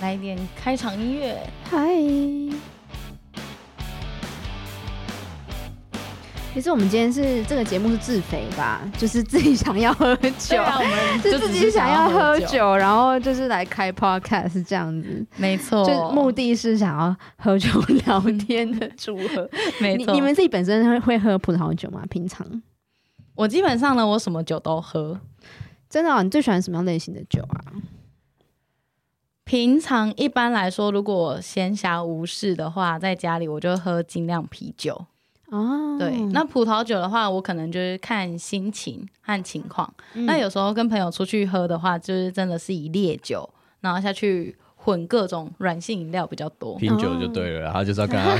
来一点开场音乐，嗨。其实我们今天是这个节目是自肥吧，就是自己想要喝酒，啊、我们 就自己想要喝酒，然后就是来开 podcast 是这样子，没错，就目的是想要喝酒聊天的组合，没错。你们自己本身会会喝葡萄酒吗？平常？我基本上呢，我什么酒都喝。真的、啊？你最喜欢什么样类型的酒啊？平常一般来说，如果闲暇无事的话，在家里我就喝精酿啤酒。哦，对，那葡萄酒的话，我可能就是看心情和情况。嗯、那有时候跟朋友出去喝的话，就是真的是以烈酒，然后下去混各种软性饮料比较多。拼酒就对了，然后就是要跟他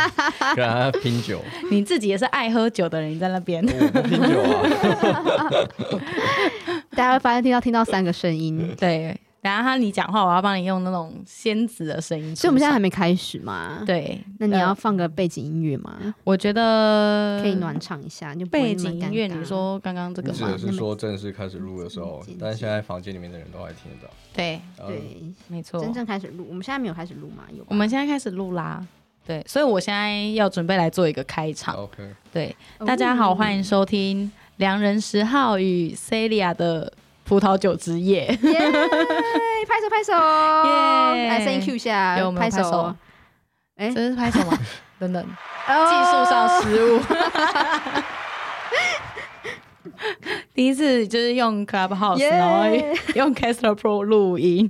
跟他拼酒。你自己也是爱喝酒的人，你在那边拼酒啊！大家会发现听到听到三个声音，对。然后他你讲话，我要帮你用那种仙子的声音。所以我们现在还没开始嘛？对，那你要放个背景音乐吗？我觉得可以暖场一下。就背景音乐，你说刚刚这个吗？指的是说正式开始录的时候，但是现在房间里面的人都还听得到。对对，没错。真正开始录，我们现在没有开始录吗？有。我们现在开始录啦。对，所以我现在要准备来做一个开场。OK。对，大家好，欢迎收听良人十号与 Celia 的。葡萄酒之夜。拍手拍手，yeah, 来声音 Q 一下，有拍手，哎，这是拍手吗？等等，技术上失误。第一次就是用 Clubhouse，Yeah 然后用 Caster Pro 录音。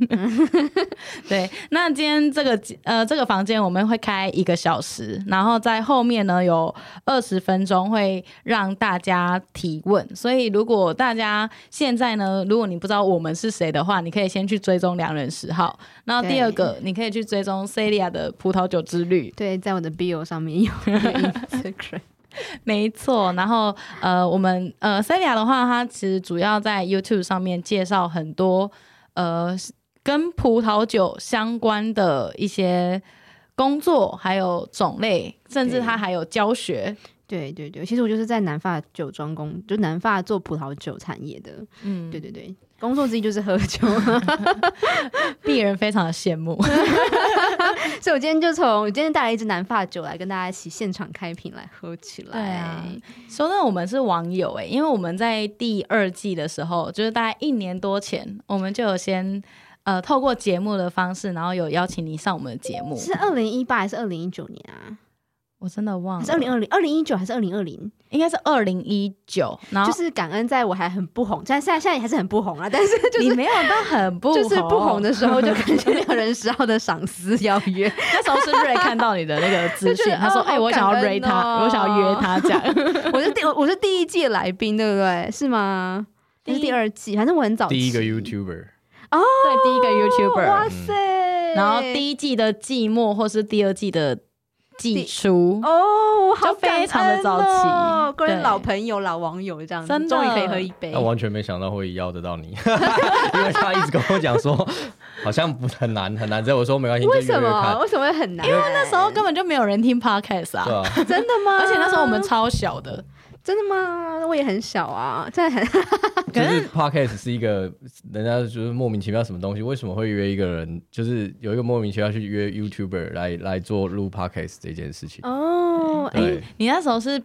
对，那今天这个呃这个房间我们会开一个小时，然后在后面呢有二十分钟会让大家提问。所以如果大家现在呢，如果你不知道我们是谁的话，你可以先去追踪两人十号。然后第二个，你可以去追踪 Celia 的葡萄酒之旅。对，在我的 Bio 上面有 Instagram。没错，然后呃，我们呃，Celia 的话，它其实主要在 YouTube 上面介绍很多呃跟葡萄酒相关的一些工作，还有种类，甚至它还有教学。对对对，其实我就是在南法酒庄工，就南法做葡萄酒产业的。嗯，对对对。工作之一就是喝酒，病人非常的羡慕，所以我今天就从我今天带来一支南发酒来跟大家一起现场开瓶来喝起来。对啊，说到我们是网友哎、欸，因为我们在第二季的时候，就是大概一年多前，我们就有先呃透过节目的方式，然后有邀请你上我们的节目，是二零一八还是二零一九年啊？我真的忘了，是二零二零、二零一九还是二零二零？应该是二零一九。然后就是感恩，在我还很不红，但现在现在还是很不红啊。但是就是你没有到很不红，就是不红的时候，就感觉两人十号的赏识邀约。那时候是瑞看到你的那个资讯，他说：“哎，我想要瑞他，我想要约他。”这样，我是第我是第一季来宾，对不对？是吗？这是第二季，反正我很早。第一个 YouTuber 哦，对，第一个 YouTuber。哇塞！然后第一季的季末或是第二季的。寄出哦，好、哦、非常的早期，跟老朋友、老网友这样子，终于可以喝一杯。那完全没想到会邀得到你，因为他一直跟我讲说，好像不很难很难。所以我说没关系，为什么？为什么会很难？因为那时候根本就没有人听 Podcast 啊，啊 真的吗？而且那时候我们超小的。真的吗？我也很小啊，真的很。可是 Podcast 是一个人家就是莫名其妙什么东西，为什么会约一个人？就是有一个莫名其妙去约 YouTuber 来来做录 Podcast 这件事情。哦，哎你那时候是？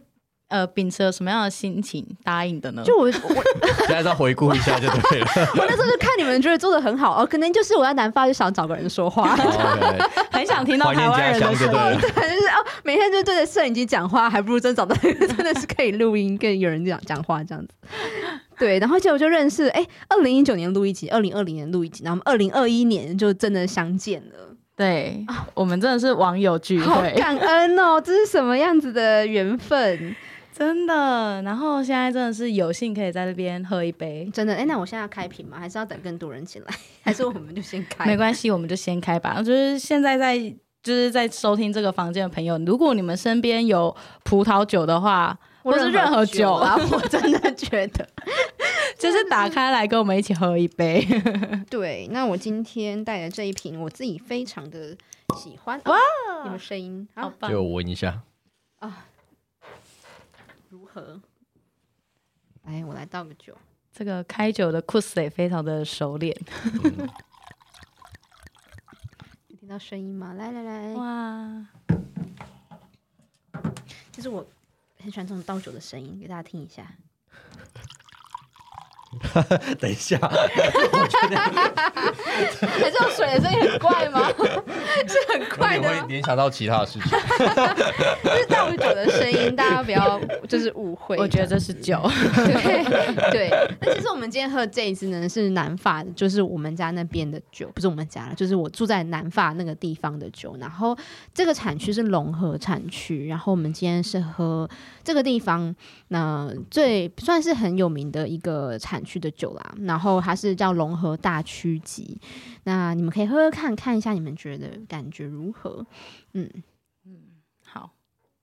呃，秉持了什么样的心情答应的呢？就我，我 现在再回顾一下就对了。我那时候就看你们觉得做的很好哦，可能就是我在南方就想找个人说话 很想听到台湾人的声音，对，就是哦，每天就对着摄影机讲话，还不如真找到一个真的是可以录音跟有人讲讲话这样子。对，然后结果就认识，哎，二零一九年录一集，二零二零年录一集，然后二零二一年就真的相见了。对，我们真的是网友聚会，好感恩哦，这是什么样子的缘分？真的，然后现在真的是有幸可以在这边喝一杯，真的。哎，那我现在要开瓶吗？还是要等更多人进来？还是我们就先开？没关系，我们就先开吧。就是现在在就是在收听这个房间的朋友，如果你们身边有葡萄酒的话，或是任何酒啊，我真的觉得 就是打开来跟我们一起喝一杯。对，那我今天带的这一瓶，我自己非常的喜欢。哇，有声音，好棒！就闻一下啊。喝，来，我来倒个酒。这个开酒的库斯也非常的熟练 听。到声音吗？来来来，哇！其实我很喜欢这种倒酒的声音，给大家听一下。等一下，我觉得，这种水的声音很怪吗？是很怪的，会联想到其他的事情。就是倒酒的声音，大家不要就是误会。我觉得这是酒，对对。那其实我们今天喝的这一支呢，是南法的，就是我们家那边的酒，不是我们家了，就是我住在南法那个地方的酒。然后这个产区是龙河产区，然后我们今天是喝这个地方那最算是很有名的一个产区的酒啦，然后它是叫龙河大曲级，那你们可以喝喝看看一下，你们觉得感觉如何？嗯嗯，好，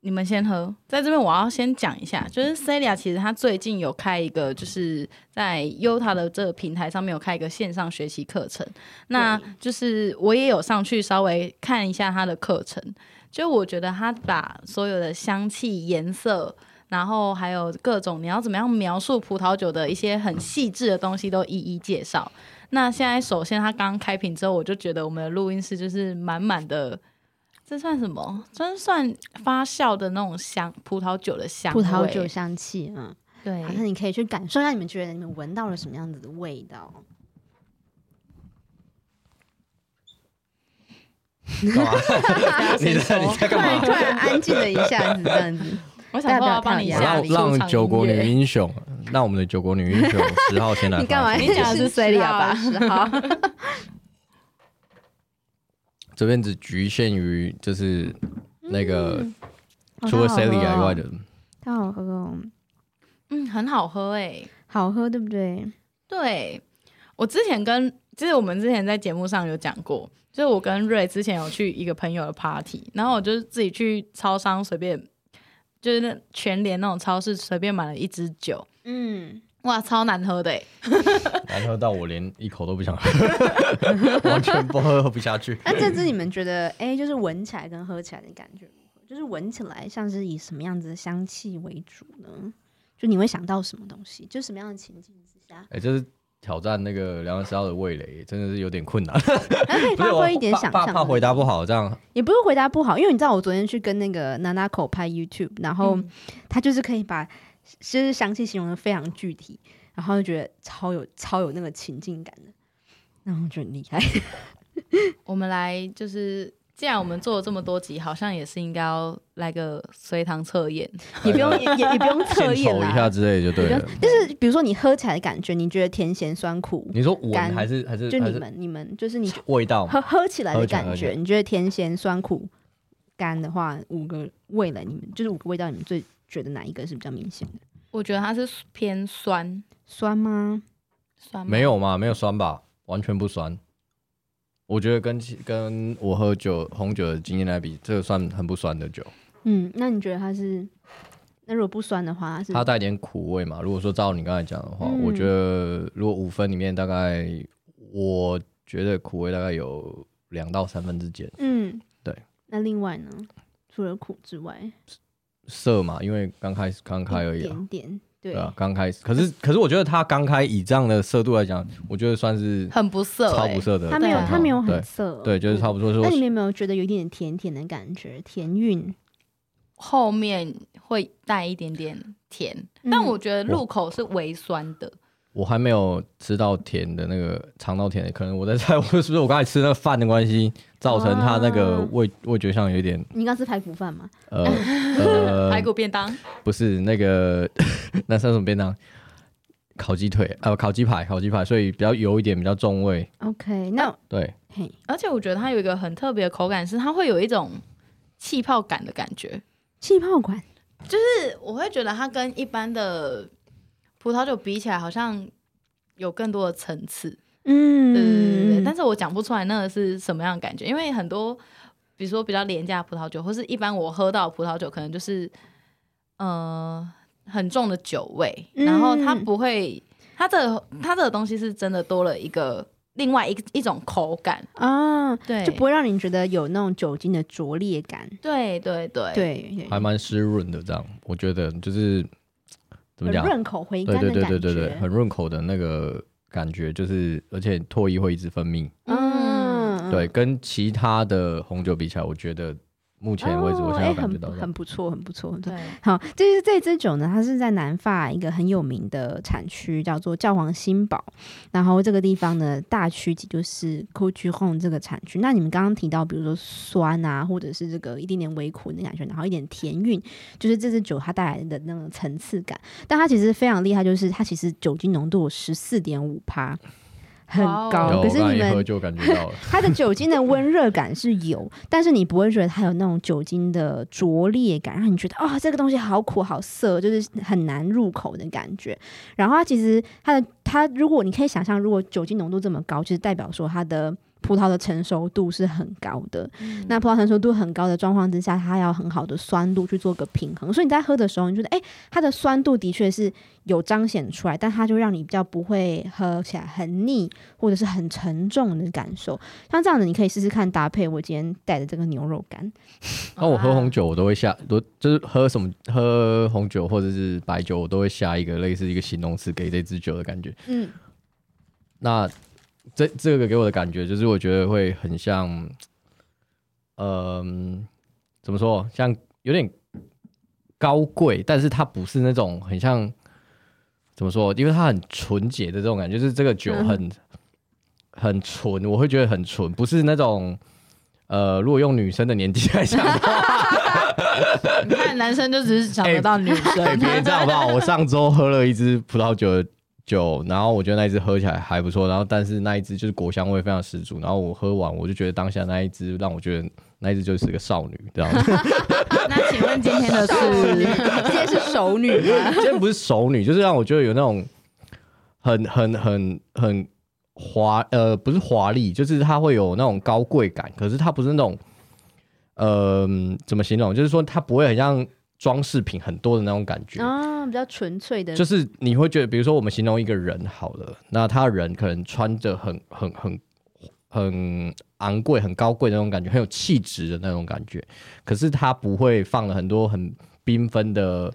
你们先喝。在这边我要先讲一下，就是 Celia 其实他最近有开一个，就是在 Yotta 的这个平台上面有开一个线上学习课程，那就是我也有上去稍微看一下他的课程，就我觉得他把所有的香气、颜色。然后还有各种你要怎么样描述葡萄酒的一些很细致的东西都一一介绍。那现在首先他刚开瓶之后，我就觉得我们的录音室就是满满的，这算什么？真算发酵的那种香葡萄酒的香，葡萄酒香气。嗯，对。好，那你可以去感受一下，你们觉得你们闻到了什么样子的味道？你在你在干嘛？突然安静了一下子，这样子。我想要帮你下让让九国女英雄，让我们的九国女英雄十号先来。你干嘛？你讲的是 Celia 吧？十号。这边只局限于就是那个除了 Celia 以外的。太好喝哦。嗯，很好喝哎，好喝对不对？对，我之前跟就是我们之前在节目上有讲过，就是我跟瑞之前有去一个朋友的 party，然后我就自己去超商随便。就是那全联那种超市随便买了一支酒，嗯，哇，超难喝的，难喝到我连一口都不想喝，完全不喝喝不下去。那这支你们觉得，哎、欸，就是闻起来跟喝起来的感觉如何？就是闻起来像是以什么样子的香气为主呢？就你会想到什么东西？就什么样的情境之下？哎、欸，就是。挑战那个梁文道的味蕾真的是有点困难，还可以发挥一点想象。怕怕回答不好，这样也不是回答不好，因为你知道我昨天去跟那个 Nanako 拍 YouTube，然后他就是可以把就是香气形容的非常具体，然后就觉得超有超有那个情境感的，然后就很厉害。我们来就是。既然我们做了这么多集，好像也是应该要来个随堂测验，也不用也也不用测验啦，一下之类就对了。就是比如说你喝起来的感觉，你觉得甜咸酸苦，你说我还是还是就你们你们就是你味道喝喝起来的感觉，你觉得甜咸酸苦干的话，五个味蕾你们就是五个味道，你们最觉得哪一个是比较明显的？我觉得它是偏酸，酸吗？酸吗？没有吗，没有酸吧，完全不酸。我觉得跟跟我喝酒红酒的经验来比，这个算很不酸的酒。嗯，那你觉得它是？那如果不酸的话，它是？它带点苦味嘛？如果说照你刚才讲的话，嗯、我觉得如果五分里面大概，我觉得苦味大概有两到三分之间。嗯，对。那另外呢？除了苦之外，涩嘛，因为刚开始刚开而已、啊。点点。对啊，刚开始，可是可是我觉得它刚开以这样的色度来讲，我觉得算是很不涩，超不涩的。它没有，它没有很涩，对，就是差不多。那你们有没有觉得有一点甜甜的感觉？甜韵后面会带一点点甜，但我觉得入口是微酸的。我还没有吃到甜的那个尝到甜的，可能我在猜，我是不是我刚才吃那个饭的关系，造成它那个味味觉上有点。你刚吃排骨饭吗？呃 呃，排骨便当不是那个，那是什么便当？烤鸡腿呃，烤鸡排，烤鸡排，所以比较油一点，比较重味。OK，那对，嘿，而且我觉得它有一个很特别的口感，是它会有一种气泡感的感觉。气泡感就是我会觉得它跟一般的。葡萄酒比起来，好像有更多的层次，嗯，对对对对。但是我讲不出来那个是什么样的感觉，因为很多，比如说比较廉价的葡萄酒，或是一般我喝到的葡萄酒，可能就是，呃，很重的酒味，嗯、然后它不会，它的它这个东西是真的多了一个另外一一种口感啊，对，就不会让你觉得有那种酒精的拙劣感，对对对对，还蛮湿润的，这样我觉得就是。怎么讲？润口回甘的感觉。对对对对对，很润口的那个感觉，就是而且唾液会一直分泌。嗯，嗯，对，跟其他的红酒比起来，我觉得。目前为止，我现在感觉到、哦欸、很很不错，很不错。对，好，就是这支酒呢，它是在南法一个很有名的产区，叫做教皇新堡。然后这个地方的，大区级就是 Côtes du Rhône 这个产区。那你们刚刚提到，比如说酸啊，或者是这个一点点微苦的感觉，然后一点甜韵，就是这支酒它带来的那种层次感。但它其实非常厉害，就是它其实酒精浓度有十四点五趴。很高可是你们就感觉到了它的酒精的温热感是有，但是你不会觉得它有那种酒精的拙劣感，让你觉得哦，这个东西好苦好涩，就是很难入口的感觉。然后它其实它的它，如果你可以想象，如果酒精浓度这么高，就是代表说它的。葡萄的成熟度是很高的，嗯、那葡萄成熟度很高的状况之下，它要很好的酸度去做个平衡。所以你在喝的时候，你觉得哎、欸，它的酸度的确是有彰显出来，但它就让你比较不会喝起来很腻或者是很沉重的感受。像这样子，你可以试试看搭配我今天带的这个牛肉干。那、啊、我喝红酒，我都会下，都就是喝什么喝红酒或者是白酒，我都会下一个类似一个形容词给这支酒的感觉。嗯，那。这这个给我的感觉就是，我觉得会很像，嗯、呃，怎么说？像有点高贵，但是它不是那种很像，怎么说？因为它很纯洁的这种感觉，就是这个酒很、嗯、很纯，我会觉得很纯，不是那种，呃，如果用女生的年纪来讲的话，你看男生就只是想得到女生，别、欸、这样好不好？我上周喝了一支葡萄酒。酒，然后我觉得那一支喝起来还不错，然后但是那一支就是果香味非常十足，然后我喝完我就觉得当下那一支让我觉得那一支就是个少女，这样 那请问今天的是 今天是熟女吗？今天不是熟女，就是让我觉得有那种很很很很华呃不是华丽，就是它会有那种高贵感，可是它不是那种呃怎么形容？就是说它不会很像。装饰品很多的那种感觉。啊，比较纯粹的，就是你会觉得，比如说我们形容一个人好了，那他人可能穿着很很很很昂贵、很高贵的那种感觉，很有气质的那种感觉，可是他不会放了很多很缤纷的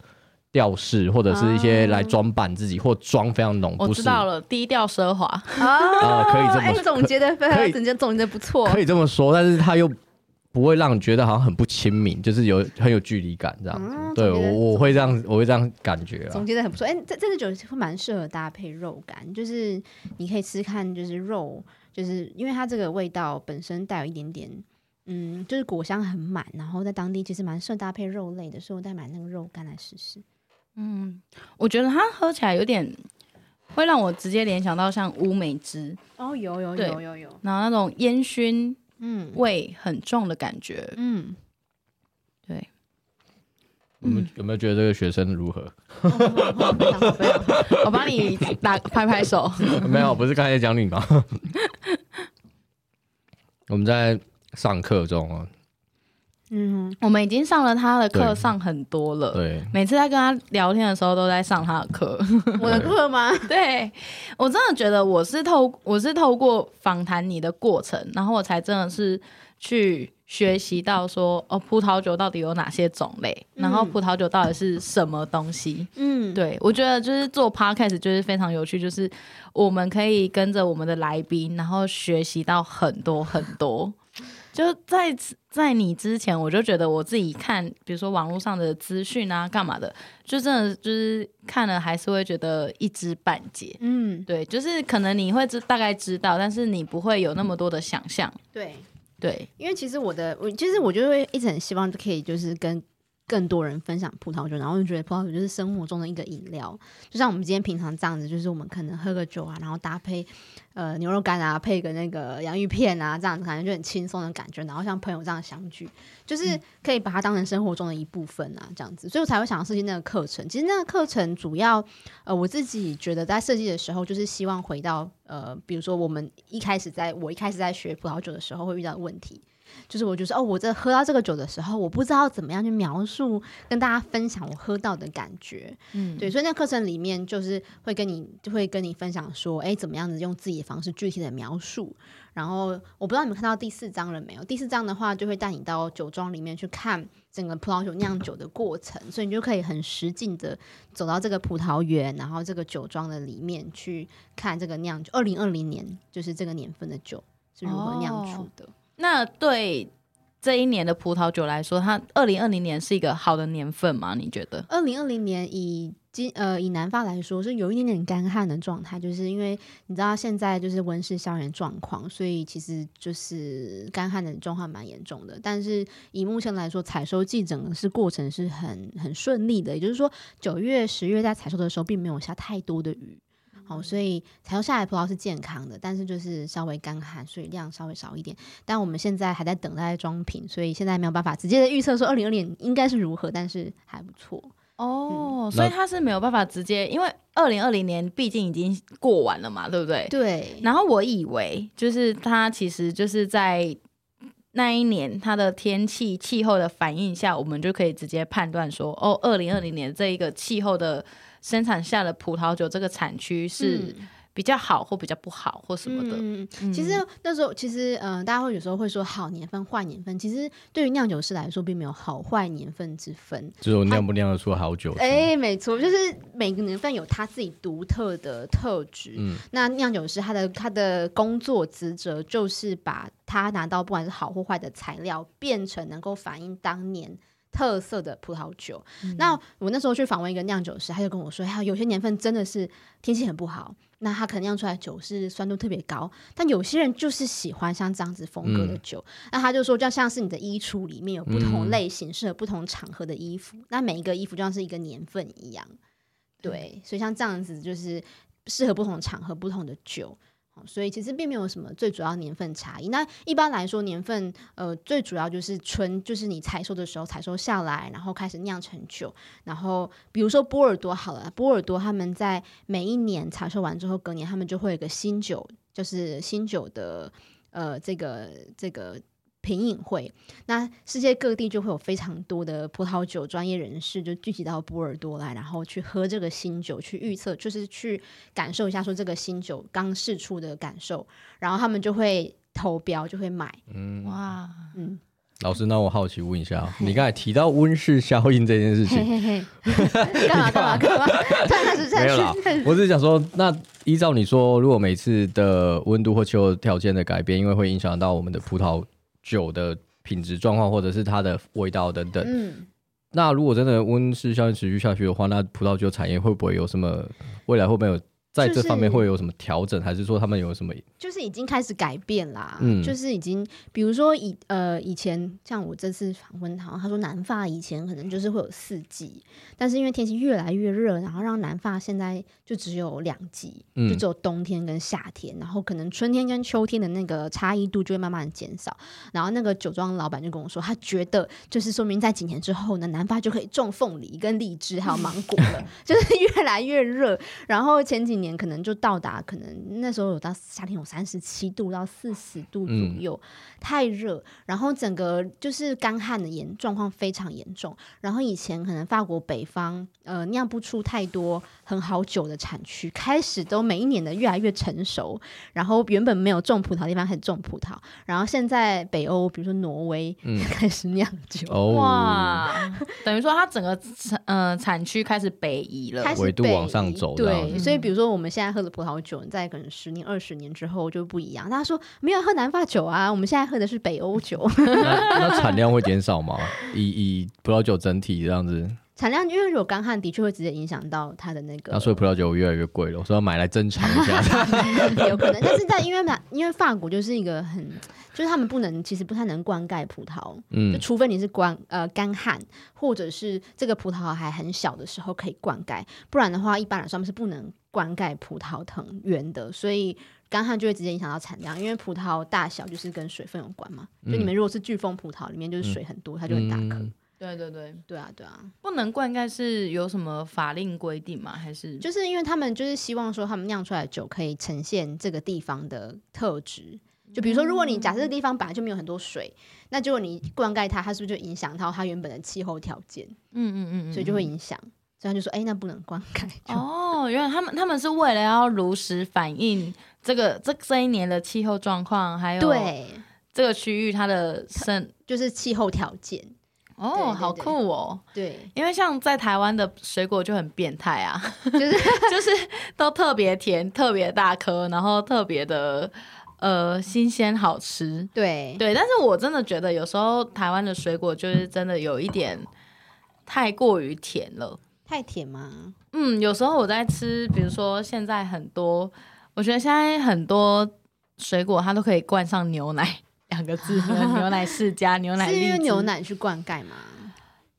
吊饰，或者是一些来装扮自己，或妆非常浓。我知道了，低调奢华。啊，可以这么总结的非常，总结总结不错，可以这么说，但是他又。不会让你觉得好像很不亲民，就是有很有距离感这样子。嗯、对我我会这样，我会这样感觉。总结的很不错。哎、欸，这这支酒会蛮适合搭配肉干，就是你可以吃看，就是肉，就是因为它这个味道本身带有一点点，嗯，就是果香很满，然后在当地其实蛮适合搭配肉类的，所以我再买那个肉干来试试。嗯，我觉得它喝起来有点会让我直接联想到像乌梅汁哦，有有有有有，然后那种烟熏。嗯，味很重的感觉。嗯，对。我们有没有觉得这个学生如何？我帮你打拍拍手。没有，不是刚才讲你吗？我们在上课中啊。嗯，我们已经上了他的课，上很多了。对，每次在跟他聊天的时候，都在上他的课。我的课吗？对，我真的觉得我是透我是透过访谈你的过程，然后我才真的是去学习到说哦，葡萄酒到底有哪些种类，然后葡萄酒到底是什么东西。嗯，对，我觉得就是做 podcast 就是非常有趣，就是我们可以跟着我们的来宾，然后学习到很多很多。就在在你之前，我就觉得我自己看，比如说网络上的资讯啊，干嘛的，就真的就是看了还是会觉得一知半解。嗯，对，就是可能你会知大概知道，但是你不会有那么多的想象。对对，因为其实我的我其实我就会一直很希望可以就是跟。更多人分享葡萄酒，然后就觉得葡萄酒就是生活中的一个饮料，就像我们今天平常这样子，就是我们可能喝个酒啊，然后搭配呃牛肉干啊，配个那个洋芋片啊，这样子感觉就很轻松的感觉，然后像朋友这样相聚，就是可以把它当成生活中的一部分啊，这样子，所以我才会想要设计那个课程。其实那个课程主要呃我自己觉得在设计的时候，就是希望回到呃比如说我们一开始在我一开始在学葡萄酒的时候会遇到的问题。就是我就是哦，我在喝到这个酒的时候，我不知道怎么样去描述，跟大家分享我喝到的感觉。嗯，对，所以那课程里面就是会跟你就会跟你分享说，哎，怎么样子用自己的方式具体的描述。然后我不知道你们看到第四章了没有？第四章的话就会带你到酒庄里面去看整个葡萄酒酿酒的过程，所以你就可以很实际的走到这个葡萄园，然后这个酒庄的里面去看这个酿酒。二零二零年就是这个年份的酒。是如何酿出的。哦、那对这一年的葡萄酒来说，它二零二零年是一个好的年份吗？你觉得？二零二零年以今呃，以南方来说是有一点点干旱的状态，就是因为你知道现在就是温室效应状况，所以其实就是干旱的状况蛮严重的。但是以目前来说，采收季整个是过程是很很顺利的，也就是说九月、十月在采收的时候并没有下太多的雨，好，所以采用下来葡萄是健康的，但是就是稍微干旱，所以量稍微少一点。但我们现在还在等待装瓶，所以现在没有办法直接的预测说二零二零年应该是如何，但是还不错。哦，所以他是没有办法直接，因为二零二零年毕竟已经过完了嘛，对不对？对。然后我以为，就是他其实就是在那一年他的天气气候的反应下，我们就可以直接判断说，哦，二零二零年这一个气候的生产下的葡萄酒这个产区是。嗯比较好或比较不好或什么的，嗯嗯、其实那时候其实嗯、呃，大家会有时候会说好年份坏年份，其实对于酿酒师来说并没有好坏年份之分，只有酿不酿得出好酒。哎、欸，没错，就是每个年份有他自己独特的特质。嗯，那酿酒师他的他的工作职责就是把他拿到不管是好或坏的材料，变成能够反映当年特色的葡萄酒。嗯、那我那时候去访问一个酿酒师，他就跟我说，还有有些年份真的是天气很不好。那他可能酿出来的酒是酸度特别高，但有些人就是喜欢像这样子风格的酒。嗯、那他就说，就像是你的衣橱里面有不同类型、适合不同场合的衣服，嗯、那每一个衣服就像是一个年份一样。对，所以像这样子就是适合不同场合、不同的酒。所以其实并没有什么最主要年份差异。那一般来说，年份呃最主要就是春，就是你采收的时候采收下来，然后开始酿成酒。然后比如说波尔多好了，波尔多他们在每一年采收完之后，隔年他们就会有个新酒，就是新酒的呃这个这个。品饮会，那世界各地就会有非常多的葡萄酒专业人士就聚集到波尔多来，然后去喝这个新酒，去预测，就是去感受一下说这个新酒刚试出的感受，然后他们就会投标，就会买。嗯，哇，嗯，老师，那我好奇问一下，嘿 你刚才提到温室效应这件事情，干嘛干嘛干嘛？开始开始，我只是想说，那依照你说，如果每次的温度或气候条件的改变，因为会影响到我们的葡萄。酒的品质状况，或者是它的味道等等。嗯，那如果真的温室效应持续下去的话，那葡萄酒产业会不会有什么未来会不会有？在这方面会有什么调整，就是、还是说他们有什么？就是已经开始改变啦，嗯，就是已经，比如说以呃以前像我这次访问他，他说南发以前可能就是会有四季，但是因为天气越来越热，然后让南发现在就只有两季，嗯、就只有冬天跟夏天，然后可能春天跟秋天的那个差异度就会慢慢的减少。然后那个酒庄老板就跟我说，他觉得就是说明在几年之后呢，南发就可以种凤梨跟荔枝还有芒果了，就是越来越热。然后前几年。年可能就到达，可能那时候有到夏天有三十七度到四十度左右，嗯、太热，然后整个就是干旱的严状况非常严重。然后以前可能法国北方呃酿不出太多很好酒的产区，开始都每一年的越来越成熟。然后原本没有种葡萄的地方开始种葡萄，然后现在北欧比如说挪威、嗯、开始酿酒，哦、哇，等于说它整个产呃产区开始北移了，开始纬度往上走，对，所以比如说。我们现在喝的葡萄酒，在可能十年、二十年之后就不一样。大家说没有喝南法酒啊，我们现在喝的是北欧酒。那产量会减少吗？以 以葡萄酒整体这样子，产量因为如果干旱，的确会直接影响到它的那个。那所以葡萄酒越来越贵了，我说要买来珍藏一下。有可能，但是在因为因为法国就是一个很。就是他们不能，其实不太能灌溉葡萄，嗯，就除非你是干呃干旱，或者是这个葡萄还很小的时候可以灌溉，不然的话，一般来说他们是不能灌溉葡萄藤圆的。所以干旱就会直接影响到产量，因为葡萄大小就是跟水分有关嘛。嗯、就你们如果是巨峰葡萄，里面就是水很多，嗯、它就很大颗。嗯、对对对，对啊对啊，不能灌溉是有什么法令规定吗？还是就是因为他们就是希望说他们酿出来的酒可以呈现这个地方的特质。就比如说，如果你假设这个地方本来就没有很多水，嗯、那结果你灌溉它，它是不是就影响到它原本的气候条件？嗯嗯嗯，所以就会影响。所以他就说，哎、欸，那不能灌溉。哦，原来他们他们是为了要如实反映这个这这一年的气候状况，还有对这个区域它的生就是气候条件。哦，对对对，好酷哦！对，因为像在台湾的水果就很变态啊，就是就是都特别甜、特别大颗，然后特别的。呃新鲜好吃。对对，但是我真的觉得有时候台湾的水果就是真的有一点太过于甜了。太甜吗？嗯，有时候我在吃，比如说现在很多，我觉得现在很多水果它都可以灌上牛奶 两个字，牛奶世家、牛奶。是因为牛奶去灌溉吗？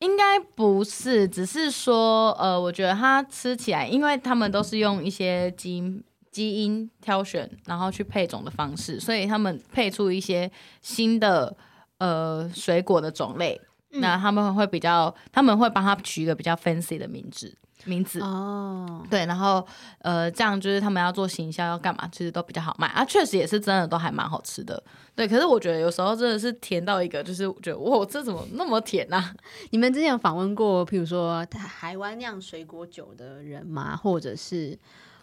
应该不是，只是说，呃，我觉得它吃起来，因为他们都是用一些基因基因挑选，然后去配种的方式，所以他们配出一些新的呃水果的种类。那他们会比较，他们会帮他取一个比较 fancy 的名字，名字哦，对，然后呃，这样就是他们要做行销要干嘛，其实都比较好卖啊，确实也是真的都还蛮好吃的，对。可是我觉得有时候真的是甜到一个，就是我觉得哇，这怎么那么甜啊？你们之前有访问过，譬如说台湾酿水果酒的人吗？或者是，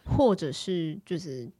或者是就是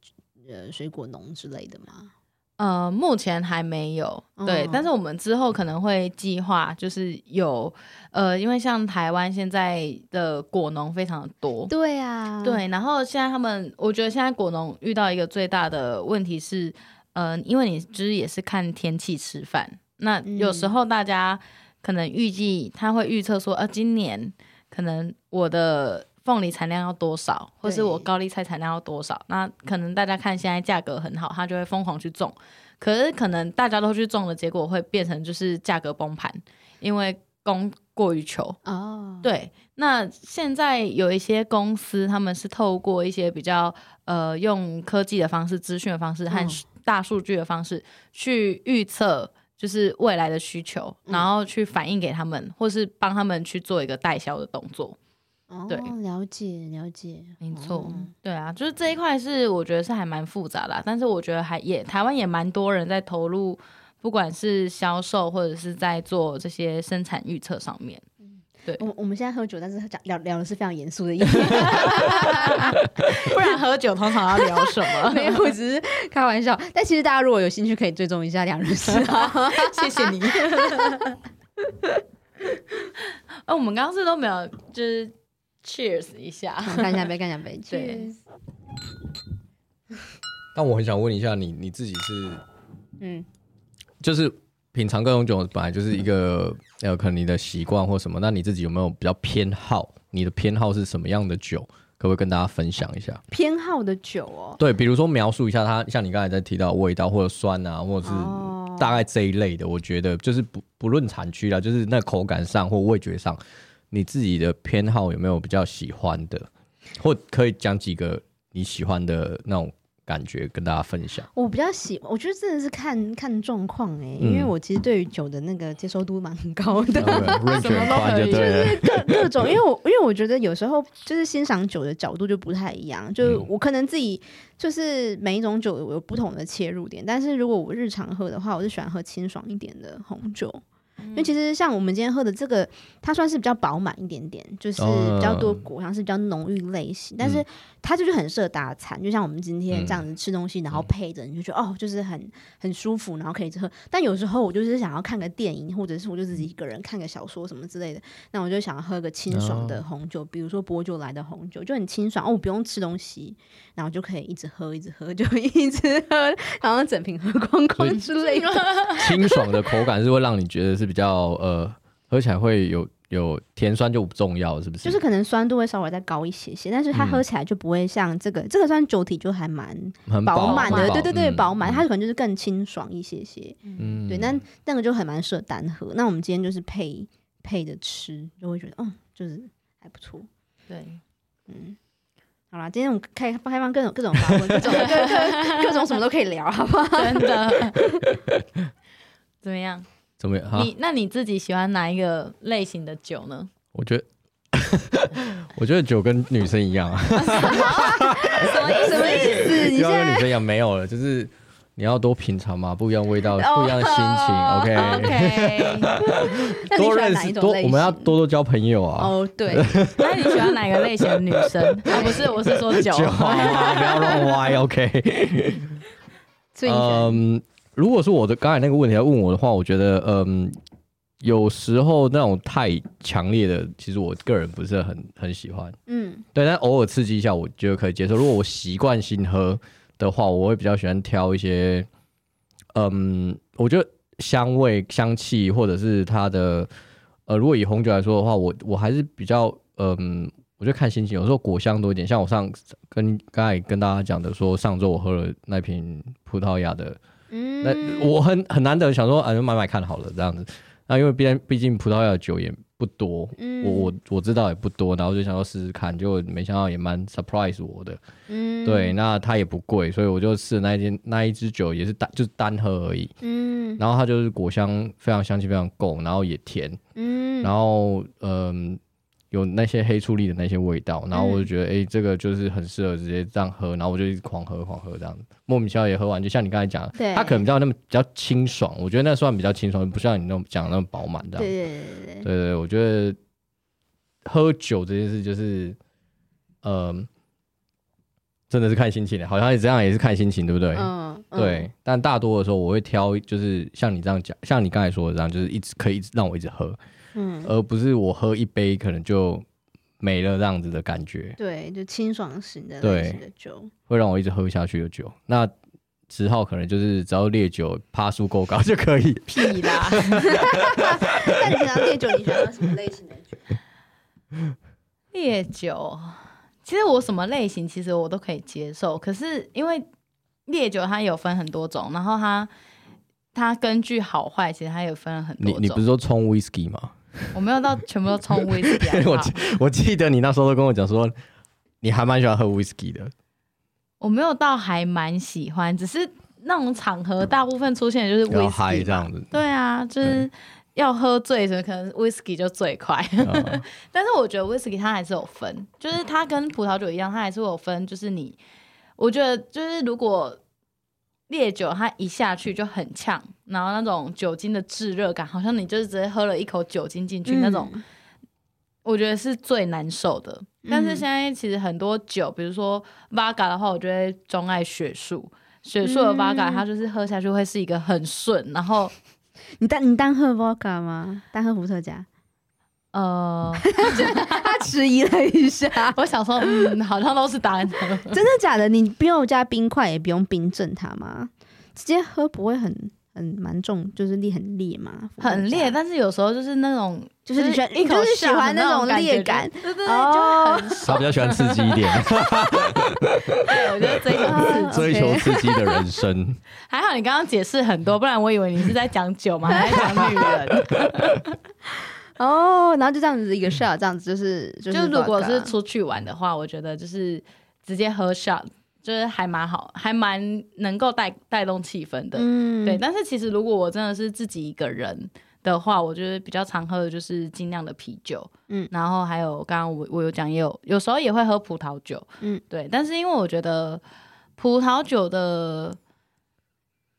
呃水果农之类的吗？呃，目前还没有，对，哦、但是我们之后可能会计划，就是有，呃，因为像台湾现在的果农非常的多，对啊，对，然后现在他们，我觉得现在果农遇到一个最大的问题是，呃，因为你就是也是看天气吃饭，那有时候大家可能预计他会预测说，呃，今年可能我的。凤梨产量要多少，或是我高丽菜产量要多少？那可能大家看现在价格很好，他就会疯狂去种。可是可能大家都去种的结果会变成就是价格崩盘，因为供过于求。哦，对。那现在有一些公司，他们是透过一些比较呃用科技的方式、资讯的方式和大数据的方式去预测，就是未来的需求，嗯、然后去反映给他们，或是帮他们去做一个代销的动作。对，哦、了解了解，没错，嗯、对啊，就是这一块是我觉得是还蛮复杂的，但是我觉得还也台湾也蛮多人在投入，不管是销售或者是在做这些生产预测上面。对，我我们现在喝酒，但是讲聊聊的是非常严肃的议题，不然喝酒通常要聊什么？没有，我只是开玩笑。但其实大家如果有兴趣，可以追踪一下两人事。谢谢你。哎，我们刚刚是都没有，就是。Cheers 一下，干下杯，干下杯。Cheers。但我很想问一下你，你自己是，嗯，就是品尝各种酒本来就是一个，呃，可能你的习惯或什么，那你自己有没有比较偏好？你的偏好是什么样的酒？可不可以跟大家分享一下？偏好的酒哦，对，比如说描述一下它，像你刚才在提到味道或者酸啊，或者是大概这一类的，我觉得就是不不论产区啦，就是那口感上或味觉上。你自己的偏好有没有比较喜欢的，或可以讲几个你喜欢的那种感觉跟大家分享？我比较喜，我觉得真的是看看状况哎，因为我其实对于酒的那个接受度蛮高的，什么都可以，就是各各种，因为我因为我觉得有时候就是欣赏酒的角度就不太一样，就我可能自己就是每一种酒有不同的切入点，但是如果我日常喝的话，我是喜欢喝清爽一点的红酒。因为其实像我们今天喝的这个，它算是比较饱满一点点，就是比较多果香，是比较浓郁类型，但是它就是很适合搭餐，就像我们今天这样子吃东西，然后配着，你就觉得哦，就是很很舒服，然后可以喝。但有时候我就是想要看个电影，或者是我就自己一个人看个小说什么之类的，那我就想要喝个清爽的红酒，比如说薄酒来的红酒，就很清爽。哦，我不用吃东西，然后就可以一直喝，一直喝，就 一直喝，然后整瓶喝光光之类的。清爽的口感是会让你觉得是。比较呃，喝起来会有有甜酸就不重要，是不是？就是可能酸度会稍微再高一些些，但是它喝起来就不会像这个，嗯、这个酸酒体就还蛮饱满的，对对对，饱满、嗯，它可能就是更清爽一些些，嗯，对，那那个就很蛮适合单喝。那我们今天就是配配着吃，就会觉得嗯，就是还不错，对，嗯，好啦，今天我们开开放各种各种发问，各种各 各各种什么都可以聊，好不好？真的，怎么样？怎么样？你那你自己喜欢哪一个类型的酒呢？我觉得，我觉得酒跟女生一样啊。什么意思？什么意思？你跟女生一样没有了，就是你要多品尝嘛，不一样味道，不一样的心情。OK。多认识多，我们要多多交朋友啊。哦，对。那你喜欢哪个类型的女生？啊，不是，我是说酒。不要乱歪。OK。嗯。如果是我的刚才那个问题要问我的话，我觉得，嗯，有时候那种太强烈的，其实我个人不是很很喜欢。嗯，对，但偶尔刺激一下，我觉得可以接受。如果我习惯性喝的话，我会比较喜欢挑一些，嗯，我觉得香味、香气，或者是它的，呃，如果以红酒来说的话，我我还是比较，嗯，我就看心情，有时候果香多一点。像我上跟刚才跟大家讲的，说上周我喝了那瓶葡萄牙的，嗯，那我很很难得想说，啊，就买买看好了这样子。那因为毕毕竟葡萄牙的酒也。不多，嗯、我我我知道也不多，然后就想要试试看，就没想到也蛮 surprise 我的，嗯，对，那它也不贵，所以我就试了那一件那一支酒也是单就是单喝而已，嗯，然后它就是果香非常香气非常够，然后也甜，嗯，然后嗯。有那些黑醋栗的那些味道，然后我就觉得，哎、这个就是很适合直接这样喝，然后我就一直狂喝狂喝这样，莫名其妙也喝完。就像你刚才讲，对它可能比较那么比较清爽，我觉得那算比较清爽，不像你那种讲那么饱满这样。对对对对，我觉得喝酒这件事就是，呃，真的是看心情的，好像这样也是看心情，对不对？嗯，嗯对。但大多的时候我会挑，就是像你这样讲，像你刚才说的这样，就是一直可以一直让我一直喝。嗯，而不是我喝一杯可能就没了这样子的感觉。对，就清爽型的类型的酒，会让我一直喝下去的酒。那十号可能就是只要烈酒趴数够高就可以。屁啦！那你想要烈酒，你想要什么类型的酒？烈酒，其实我什么类型其实我都可以接受。可是因为烈酒它有分很多种，然后它它根据好坏，其实它有分了很多种。你你不是说冲 whisky 吗？我没有到全部都冲威士忌。我我记得你那时候都跟我讲说，你还蛮喜欢喝威士忌的。我没有到还蛮喜欢，只是那种场合大部分出现的就是威士忌这样子。对啊，就是要喝醉什么，可能威士忌就最快。但是我觉得威士忌它还是有分，就是它跟葡萄酒一样，它还是会有分。就是你，我觉得就是如果。烈酒它一下去就很呛，然后那种酒精的炙热感，好像你就是直接喝了一口酒精进去那种，嗯、我觉得是最难受的。嗯、但是现在其实很多酒，比如说 Vodka 的话，我觉得钟爱雪树，雪树的 Vodka 它就是喝下去会是一个很顺。然后你单你单喝 Vodka 吗？单喝伏特加？呃，他迟疑了一下。我想说，嗯，好像都是单喝。真的假的？你不用加冰块，也不用冰镇它吗？直接喝不会很很蛮重，就是烈很烈嘛？很烈，但是有时候就是那种，就是你喜欢，你就是喜欢那种烈感，对对对，就很。他比较喜欢刺激一点。对，我觉得追求追求刺激的人生。还好你刚刚解释很多，不然我以为你是在讲酒嘛？还在讲女人。哦，oh, 然后就这样子一个 shot，这样子就是就是，如果是出去玩的话，我觉得就是直接喝 shot，就是还蛮好，还蛮能够带带动气氛的。嗯，对。但是其实如果我真的是自己一个人的话，我觉得比较常喝的就是精酿的啤酒。嗯，然后还有刚刚我我有讲也有，有时候也会喝葡萄酒。嗯，对。但是因为我觉得葡萄酒的。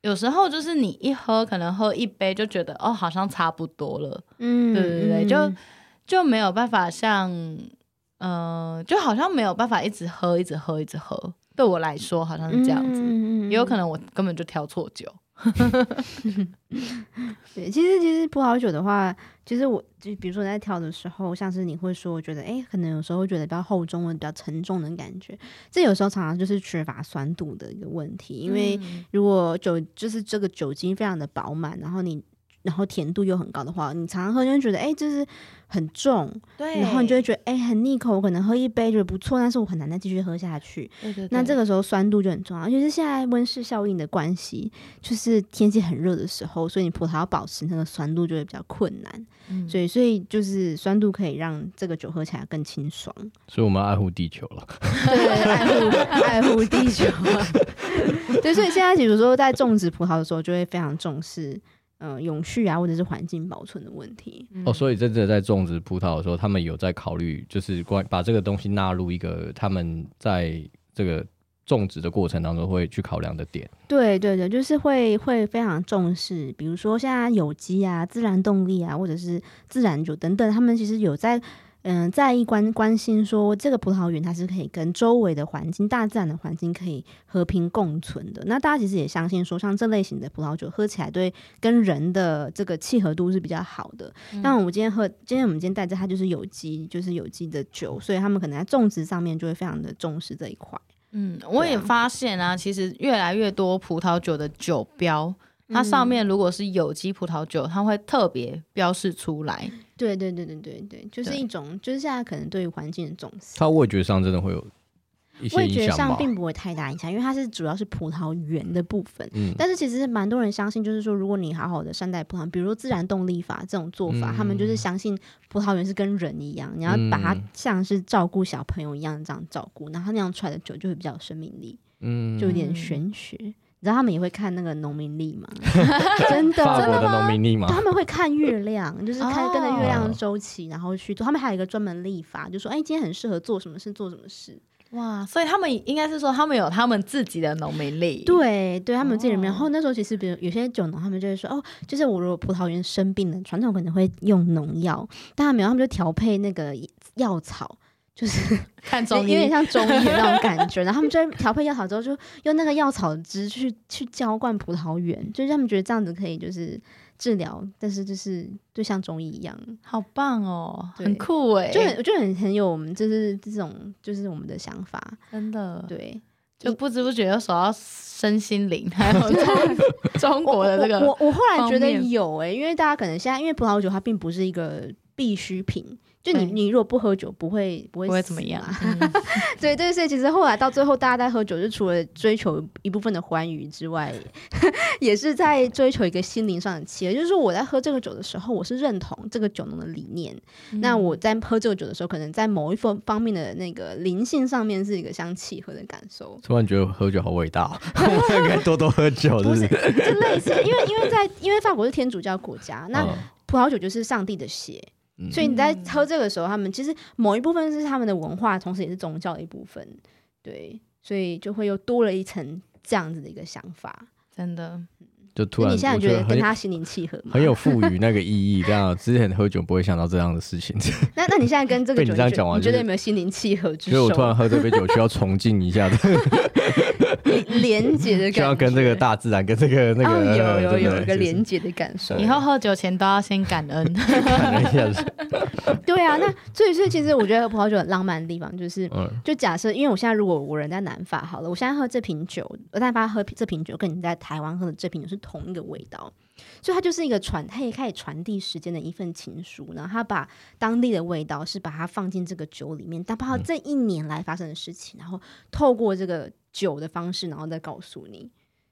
有时候就是你一喝，可能喝一杯就觉得哦，好像差不多了，嗯，对对对，就就没有办法像，嗯、呃，就好像没有办法一直喝，一直喝，一直喝。对我来说，好像是这样子，嗯、也有可能我根本就挑错酒。对，其实其实葡萄酒的话，其实我就比如说在挑的时候，像是你会说，我觉得哎、欸，可能有时候会觉得比较厚重或比较沉重的感觉，这有时候常常就是缺乏酸度的一个问题。因为如果酒就是这个酒精非常的饱满，然后你。然后甜度又很高的话，你常常喝就会觉得，哎，就是很重，对，然后你就会觉得，哎，很腻口。我可能喝一杯觉得不错，但是我很难再继续喝下去。对对对。那这个时候酸度就很重要，尤其是现在温室效应的关系，就是天气很热的时候，所以你葡萄要保持那个酸度就会比较困难。嗯。所以，所以就是酸度可以让这个酒喝起来更清爽。所以我们爱护地球了。对，爱护爱护地球。对，所以现在比如说在种植葡萄的时候，就会非常重视。嗯，永续啊，或者是环境保存的问题。嗯、哦，所以真的在种植葡萄的时候，他们有在考虑，就是关把这个东西纳入一个他们在这个种植的过程当中会去考量的点。对对对，就是会会非常重视，比如说像有机啊、自然动力啊，或者是自然酒等等，他们其实有在。嗯，在意关关心说这个葡萄园它是可以跟周围的环境、大自然的环境可以和平共存的。那大家其实也相信说，像这类型的葡萄酒喝起来对跟人的这个契合度是比较好的。那、嗯、我们今天喝，今天我们今天带着它就是有机，就是有机的酒，所以他们可能在种植上面就会非常的重视这一块。嗯，我也发现啊，其实越来越多葡萄酒的酒标，它上面如果是有机葡萄酒，它会特别标示出来。对对对对对对，就是一种，就是现在可能对于环境的重视。它味觉上真的会有。味觉上并不会太大影响，因为它是主要是葡萄园的部分。嗯，但是其实蛮多人相信，就是说，如果你好好的善待葡萄，比如说自然动力法这种做法，嗯、他们就是相信葡萄园是跟人一样，你要把它像是照顾小朋友一样这样照顾，然后那样出来的酒就会比较有生命力。嗯，就有点玄学。你知道他们也会看那个农民历吗？真的，法国的农民历吗？他们会看月亮，就是看跟着月亮的周期，然后去做。他们还有一个专门历法，就说，哎，今天很适合做什么事，做什么事。哇，所以他们应该是说，他们有他们自己的农民历。对，对他们自己里面。然后那时候其实，比如有些酒农，他们就会说，哦，就是我如果葡萄园生病了，传统可能会用农药，但他没有，他们就调配那个药草，就是 看中医，有点像中医的那种感觉。然后他们就调配药草之后，就用那个药草汁去去浇灌葡萄园，就是他们觉得这样子可以，就是。治疗，但是就是就像中医一样，好棒哦，很酷哎，就很就很很有我们就是这种就是我们的想法，真的对，就不知不觉又说到身心灵，还有 中国的这个我我，我后来觉得有哎，因为大家可能现在因为葡萄酒它并不是一个必需品。就你，你如果不喝酒，不会不会不会怎么样。对对，所以其实后来到最后，大家在喝酒，就除了追求一部分的欢愉之外，也是在追求一个心灵上的契合。就是说，我在喝这个酒的时候，我是认同这个酒农的理念。嗯、那我在喝这个酒的时候，可能在某一方方面的那个灵性上面是一个相契合的感受。突然觉得喝酒好伟大，应该多多喝酒，是不是？就类似，因为因为在因为法国是天主教国家，那葡萄酒就是上帝的血。所以你在喝这个时候，他们其实某一部分是他们的文化，同时也是宗教的一部分，对，所以就会又多了一层这样子的一个想法，真的。就突然，你现在觉得跟他心灵契合吗？很有赋予那个意义，这样之前喝酒不会想到这样的事情。那那你现在跟这个 酒，你这样讲完，你觉得有没有心灵契合之？所以我突然喝这杯酒需要崇敬一下的，连接的感觉，需要跟这个大自然，跟这个那个有有有一个连接的感受。以后喝酒前都要先感恩，感恩一下。对啊，那所以所以其实我觉得葡萄酒很浪漫的地方就是，就假设因为我现在如果我人在南法好了，我现在喝这瓶酒，我在南法喝这瓶酒，跟你在台湾喝的这瓶酒是同一个味道。所以它就是一个传，它也开始传递时间的一份情书。然后他把当地的味道是把它放进这个酒里面，但包括这一年来发生的事情，然后透过这个酒的方式，然后再告诉你。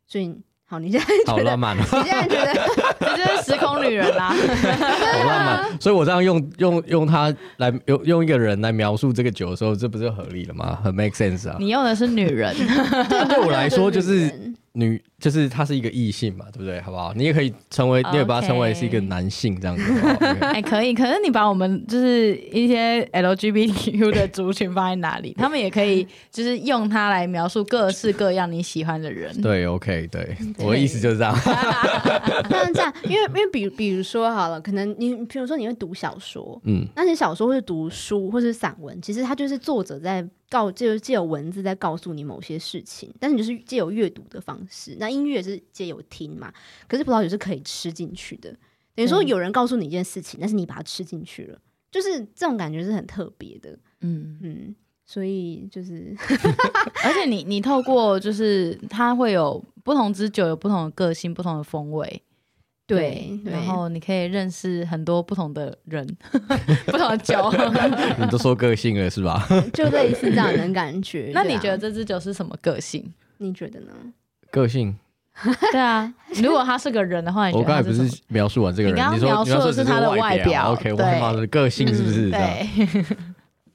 所以，好，你现在觉得好浪漫哦！你现在觉得你就是时空女人啦，好浪漫。所以我这样用用用它来用用一个人来描述这个酒的时候，这不是合理了吗？很 make sense 啊！你用的是女人，对，对我来说就是。女就是她是一个异性嘛，对不对？好不好？你也可以成为.你也把他称为是一个男性这样子。哎，可以。可是你把我们就是一些 LGBTQ 的族群放在哪里？他们也可以就是用它来描述各式各样你喜欢的人。对，OK，对，对我的意思就是这样。那这样，因为因为比比如说好了，可能你比如说你会读小说，嗯，那些小说或是读书或是散文，其实它就是作者在。告就是借由文字在告诉你某些事情，但是你就是借由阅读的方式。那音乐是借由听嘛，可是葡萄酒是可以吃进去的。等于说有人告诉你一件事情，嗯、但是你把它吃进去了，就是这种感觉是很特别的。嗯嗯，所以就是，而且你你透过就是它会有不同之酒有不同的个性，不同的风味。对，然后你可以认识很多不同的人，不同的酒。你都说个性了是吧？就类似这样的感觉。那你觉得这支酒是什么个性？你觉得呢？个性？对啊，如果他是个人的话，我刚才不是描述完这个人？你刚刚描述的是他的外表。OK，我妈的个性是不是？对。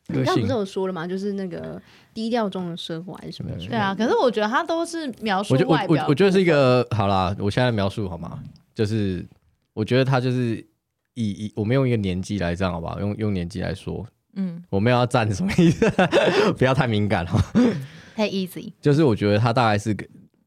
你刚不是有说了吗？就是那个低调中的奢华还是什么？对啊，可是我觉得他都是描述外表。我我觉得是一个好啦，我现在描述好吗？就是我觉得他就是以以我们用一个年纪来这样好不好？用用年纪来说，嗯，我们要站什么意思？不要太敏感哈，太 easy。就是我觉得他大概是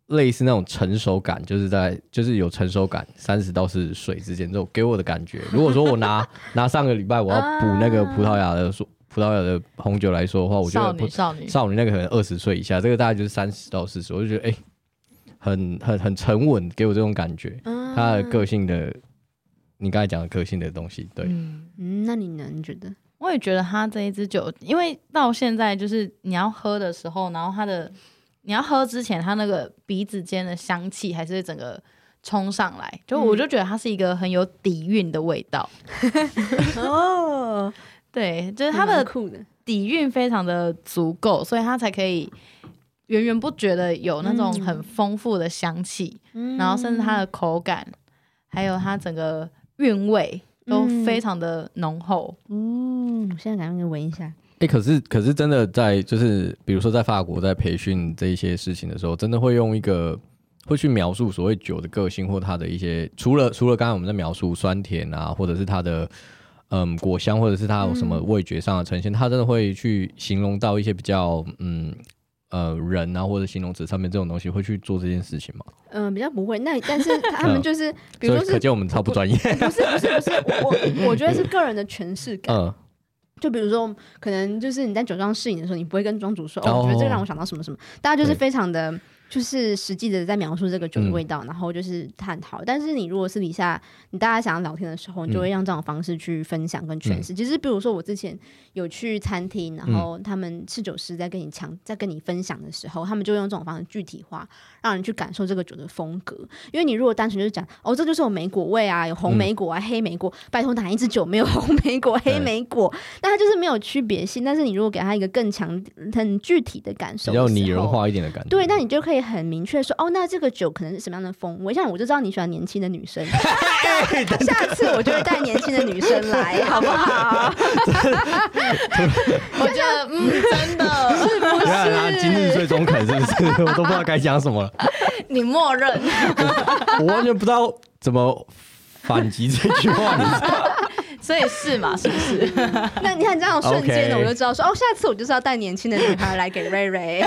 类似那种成熟感，就是在就是有成熟感，三十到四十岁之间这种给我的感觉。如果说我拿 拿上个礼拜我要补那个葡萄牙的说葡萄牙的红酒来说的话，我觉得少女少女少女那个可能二十岁以下，这个大概就是三十到四十，我就觉得哎。欸很很很沉稳，给我这种感觉。嗯、他的个性的，你刚才讲的个性的东西，对。嗯，那你呢？你觉得？我也觉得他这一支酒，因为到现在就是你要喝的时候，然后他的你要喝之前，他那个鼻子间的香气还是整个冲上来，就我就觉得它是一个很有底蕴的味道。哦，对，就是它的底蕴非常的足够，所以它才可以源源不绝的有那种很丰富的香气，嗯、然后甚至它的口感，还有它整个韵味都非常的浓厚。嗯，我现在赶紧闻一下。哎、欸，可是可是真的在就是比如说在法国在培训这一些事情的时候，真的会用一个会去描述所谓酒的个性或它的一些，除了除了刚才我们在描述酸甜啊，或者是它的嗯果香，或者是它有什么味觉上的呈现，它真的会去形容到一些比较嗯呃人啊或者形容词上面这种东西，会去做这件事情吗？嗯、呃，比较不会。那但是他 们就是，比如说是，可见我们超不专业。不是不是不是，我我觉得是个人的诠释感。嗯。就比如说，可能就是你在酒庄试饮的时候，你不会跟庄主说，哦，我觉得这个让我想到什么什么，大家就是非常的。就是实际的在描述这个酒的味道，嗯、然后就是探讨。但是你如果私底下你大家想要聊天的时候，你就会用这种方式去分享跟诠释。嗯、其实，比如说我之前有去餐厅，然后他们侍酒师在跟你讲，在跟你分享的时候，他们就用这种方式具体化，让人去感受这个酒的风格。因为你如果单纯就是讲哦，这就是有莓果味啊，有红莓果啊、嗯、黑莓果，拜托哪一支酒没有红莓果、黑莓果？那它就是没有区别性。但是你如果给他一个更强、很具体的感受，比较拟人化一点的感觉，对，那你就可以。很明确说哦，那这个酒可能是什么样的风味？像我就知道你喜欢年轻的女生，下次我就会带年轻的女生来，好不好？我觉得嗯，真的是不是？他今日最中肯是不是？我都不知道该讲什么了。你默认我，我完全不知道怎么反击这句话，你知道？所以是嘛？是不是？那你看这样瞬间的，我就知道说.哦，下次我就是要带年轻的女孩来给瑞瑞。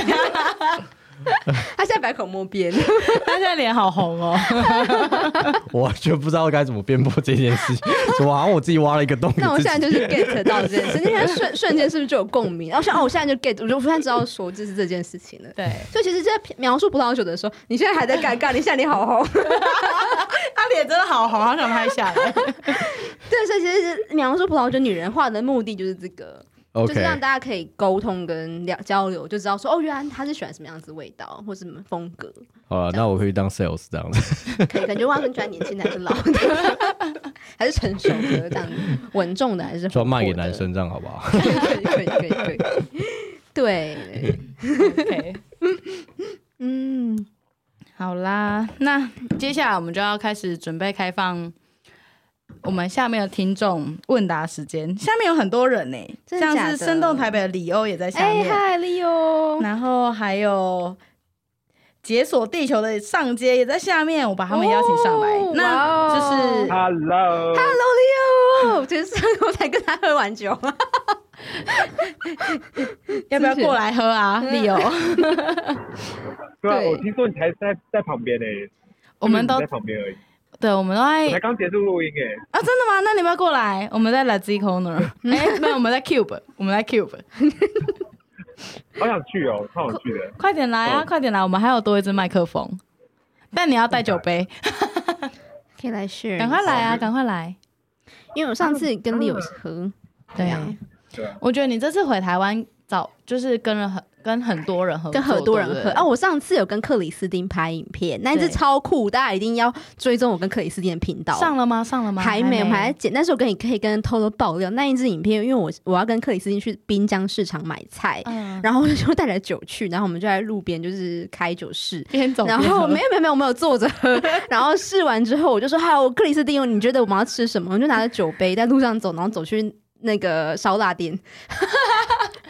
他现在百口莫辩，他现在脸好红哦，我就不知道该怎么辩驳这件事情，怎么好像我自己挖了一个洞。那我现在就是 get 到这件事，那天瞬瞬间是不是就有共鸣？然后像哦，我现在就 get，我就突然知道说这是这件事情了。对，所以其实，在描述葡萄酒的时候，你现在还在尴尬，你现在脸好红，他脸真的好红，好想拍下来。对，所以其实是描述葡萄酒女人化的目的就是这个。就是让大家可以沟通跟聊交流，就知道说哦，原来他是喜欢什么样子味道或什么风格。好了，那我可以当 sales 这样子。可以，感觉我很喜欢年轻的还是老的，还是成熟的这样子，稳重的还是 专卖给男生这样好不好？可以可以可以可以。对，OK，嗯，好啦，那接下来我们就要开始准备开放。我们下面的听众问答时间，下面有很多人呢，像是生动台北的李欧也在下面，嗨，李欧，然后还有解锁地球的上街也在下面，我把他们邀请上来，那就是 Hello，Hello，李欧，今天上午才跟他喝完酒，要不要过来喝啊，李欧？对啊，我听说你才在在旁边呢，我们都在旁边而已。对，我们都在。才刚结束录音诶。啊，真的吗？那你们要过来？我们在 Lazy Corner。哎，没有，我们在 Cube，我们在 Cube。好想去哦，超想去的。快点来啊！快点来，我们还有多一支麦克风，但你要带酒杯。可以来试。赶快来啊！赶快来，因为我上次跟 Leo 喝。对呀。对啊。我觉得你这次回台湾早，就是跟了很。跟很多人喝，跟很多人喝啊！我上次有跟克里斯汀拍影片，那一只超酷，大家一定要追踪我跟克里斯汀的频道。上了吗？上了吗？还没，我还在剪。但是我跟你可以跟偷偷爆料，那一支影片，因为我我要跟克里斯汀去滨江市场买菜，然后我就带了酒去，然后我们就在路边就是开酒试，边走，然后没有没有没有没有坐着喝，然后试完之后我就说：“好，克里斯汀，你觉得我们要吃什么？”我就拿着酒杯在路上走，然后走去那个烧腊店。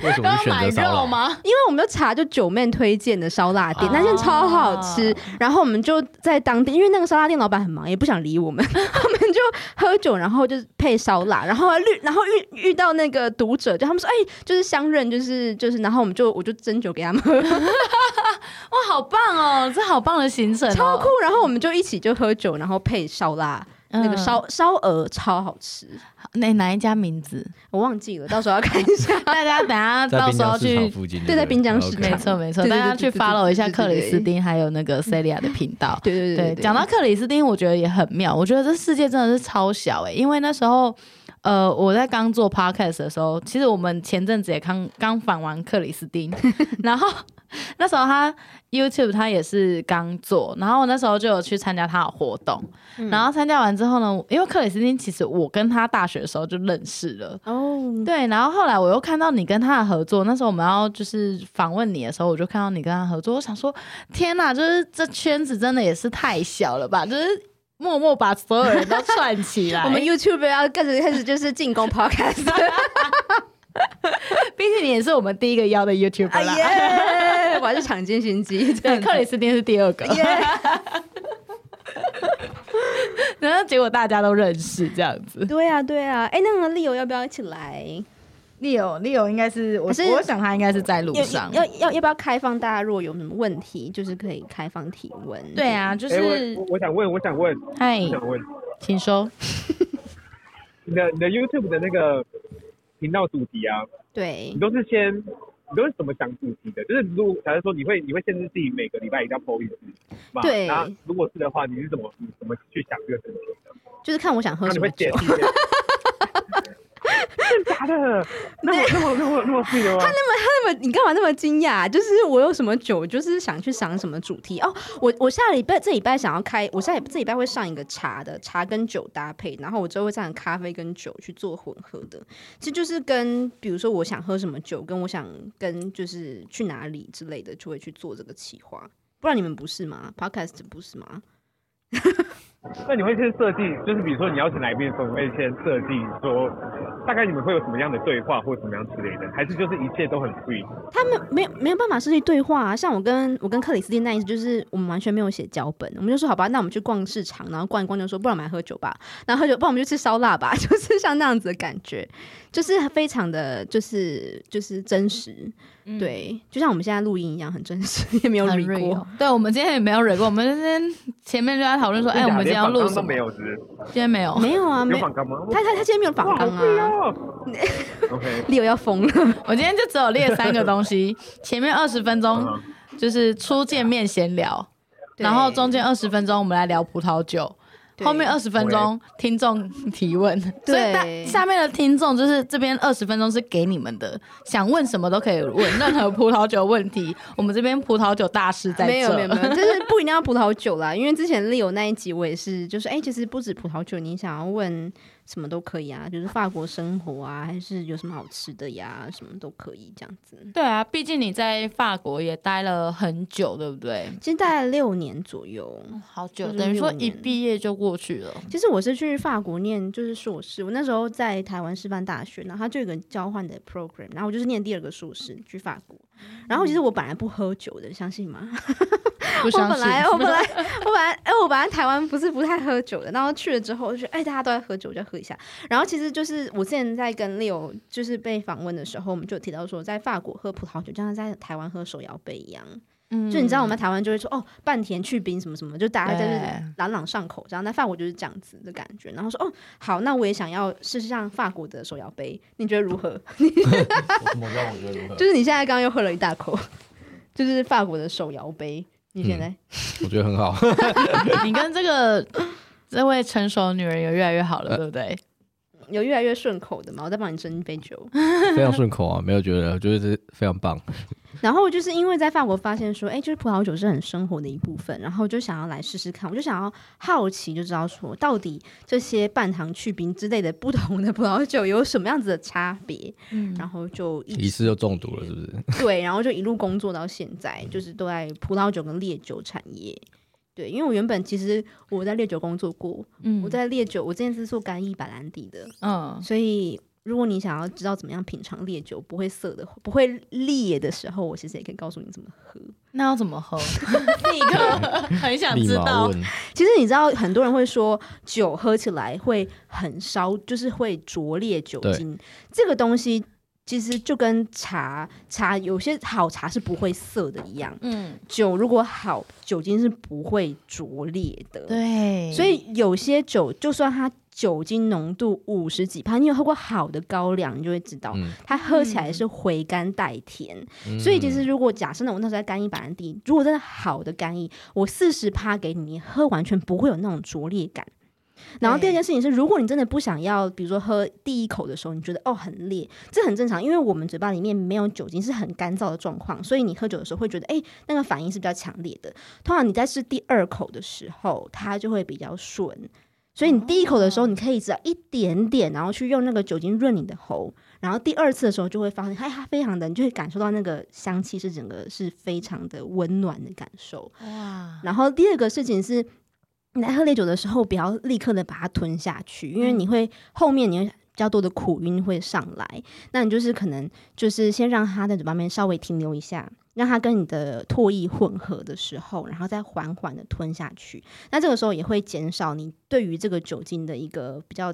为什么选择烧腊吗？因为我们就查就九妹推荐的烧腊店，那间超好吃。然后我们就在当地，因为那个烧腊店老板很忙，也不想理我们，我们就喝酒，然后就配烧腊。然后遇然后遇遇到那个读者，就他们说，哎，就是相认，就是就是，然后我们就我就斟酒给他们喝。哇，好棒哦，这好棒的行程，超酷。然后我们就一起就喝酒，然后配烧腊。那个烧烧鹅超好吃，哪哪一家名字 我忘记了，到时候要看一下。大家等下到时候去，对，在滨江市场，没错没错。大家去 follow 一下克里斯汀还有那个 Celia 的频道。对对对对，讲到克里斯汀，我觉得也很妙。我觉得这世界真的是超小哎，因为那时候呃我在刚做 podcast 的时候，其实我们前阵子也刚刚访完克里斯汀，然后 那时候他 YouTube 他也是刚做，然后我那时候就有去参加他的活动，嗯、然后参加完之后呢，因为克里斯汀其实我跟他大学的时候就认识了。哦，对，然后后来我又看到你跟他的合作，那时候我们要就是访问你的时候，我就看到你跟他合作，我想说天哪，就是这圈子真的也是太小了吧，就是默默把所有人都串起来，我们 YouTube 要开始开始就是进攻 Podcast。毕竟你也是我们第一个邀的 YouTuber 啦，啊、我还是抢金心机，对，克里斯汀是第二个，然后结果大家都认识这样子，对啊，对啊，哎，那个 Leo 要不要一起来？Leo，Leo 应该是我，是我想他应该是在路上，要要要不要开放大家？如果有什么问题，就是可以开放提问。对啊，就是我，我想问，我想问，嗨，我想问，请说，你的你的 YouTube 的那个。频道主题啊，对，你都是先，你都是怎么想主题的？就是如果假如说你会，你会限制自己每个礼拜一定要 po 一次，对。那如果是的话，你是怎么，你怎么去想这个事情的？就是看我想喝什么酒。那么那么那么那么碎的吗？他那么他那么，你干嘛那么惊讶？就是我有什么酒，就是想去想什么主题哦。我我下礼拜这礼拜想要开，我下礼这礼拜会上一个茶的茶跟酒搭配，然后我之后会上咖啡跟酒去做混合的。其实就是跟比如说我想喝什么酒，跟我想跟就是去哪里之类的，就会去做这个企划。不然你们不是吗？Podcast 不是吗？那你会先设计，就是比如说你邀请来宾的时候，你会先设计说，大概你们会有什么样的对话或者什么样之类的，还是就是一切都很 free？他们没有没有办法设计对话啊，像我跟我跟克里斯汀那一次就是我们完全没有写脚本，我们就说好吧，那我们去逛市场，然后逛一逛就说，不然我们来喝酒吧，然后喝酒，不然我们就吃烧腊吧，就是像那样子的感觉，就是非常的就是就是真实。嗯、对，就像我们现在录音一样，很真实，也没有蕊过。对，我们今天也没有蕊过。我们今天前面就在讨论说，哎、欸，我们今天要录什么？没有，今天没有，没有啊，没有。他他他今天没有访纲啊。Leo 要疯了。我今天就只有列三个东西，前面二十分钟就是初见面闲聊，然后中间二十分钟我们来聊葡萄酒。后面二十分钟听众提问，所以下面的听众就是这边二十分钟是给你们的，想问什么都可以问，任何葡萄酒问题，我们这边葡萄酒大师在这。没有没有没有，就是不一定要葡萄酒啦，因为之前 Leo 那一集我也是，就是哎、欸，其实不止葡萄酒，你想要问。什么都可以啊，就是法国生活啊，还是有什么好吃的呀，什么都可以这样子。对啊，毕竟你在法国也待了很久，对不对？其实待了六年左右，好久，等于说一毕业就过去了。其实我是去法国念就是硕士，我那时候在台湾师范大学，然后它就有个交换的 program，然后我就是念第二个硕士去法国。然后其实我本来不喝酒的，相信吗？不相信。我本来我本来我本来哎，我本来台湾不是不太喝酒的，然后去了之后就觉得哎，大家都在喝酒，我就喝一下。然后其实就是我之前在跟 Leo 就是被访问的时候，我们就提到说，在法国喝葡萄酒就像在台湾喝手摇杯一样。嗯，就你知道我们在台湾就会说哦，半甜去冰什么什么，就大家就是朗朗上口这样。那法国就是这样子的感觉。然后说哦，好，那我也想要试试像法国的手摇杯，你觉得如何？我让我觉得如何？就是你现在刚刚又喝了一大口，就是法国的手摇杯，你现在、嗯、我觉得很好。你跟这个这位成熟的女人也越来越好了，呃、对不对？有越来越顺口的吗？我再帮你斟一杯酒。非常顺口啊，没有觉得，觉得这非常棒。然后就是因为在法国发现说，哎，就是葡萄酒是很生活的一部分，然后就想要来试试看，我就想要好奇，就知道说到底这些半糖去冰之类的不同的葡萄酒有什么样子的差别，嗯，然后就一次就中毒了，是不是？对，然后就一路工作到现在，就是都在葡萄酒跟烈酒产业。对，因为我原本其实我在烈酒工作过，嗯，我在烈酒，我之前是做干邑白兰地的，嗯，所以。如果你想要知道怎么样品尝烈酒不会涩的、不会烈的时候，我其实也可以告诉你怎么喝。那要怎么喝？立 刻很想知道。其实你知道，很多人会说酒喝起来会很烧，就是会灼烈酒精。这个东西其实就跟茶茶有些好茶是不会涩的一样。嗯，酒如果好，酒精是不会灼烈的。对，所以有些酒就算它。酒精浓度五十几帕，你有喝过好的高粱，你就会知道，嗯、它喝起来是回甘带甜。嗯、所以其实如果假设呢，我那时候在干邑白兰地，如果真的好的干邑，我四十趴给你，你喝完全不会有那种灼烈感。然后第二件事情是，如果你真的不想要，比如说喝第一口的时候，你觉得哦很烈，这很正常，因为我们嘴巴里面没有酒精，是很干燥的状况，所以你喝酒的时候会觉得，哎，那个反应是比较强烈的。通常你在试第二口的时候，它就会比较顺。所以你第一口的时候，你可以只要一点点，然后去用那个酒精润你的喉，然后第二次的时候就会发现，哎，它非常的，你就会感受到那个香气是整个是非常的温暖的感受。哇！然后第二个事情是，你在喝烈酒的时候，不要立刻的把它吞下去，因为你会后面你会比较多的苦晕会上来，那你就是可能就是先让它在嘴巴里面稍微停留一下。让它跟你的唾液混合的时候，然后再缓缓的吞下去。那这个时候也会减少你对于这个酒精的一个比较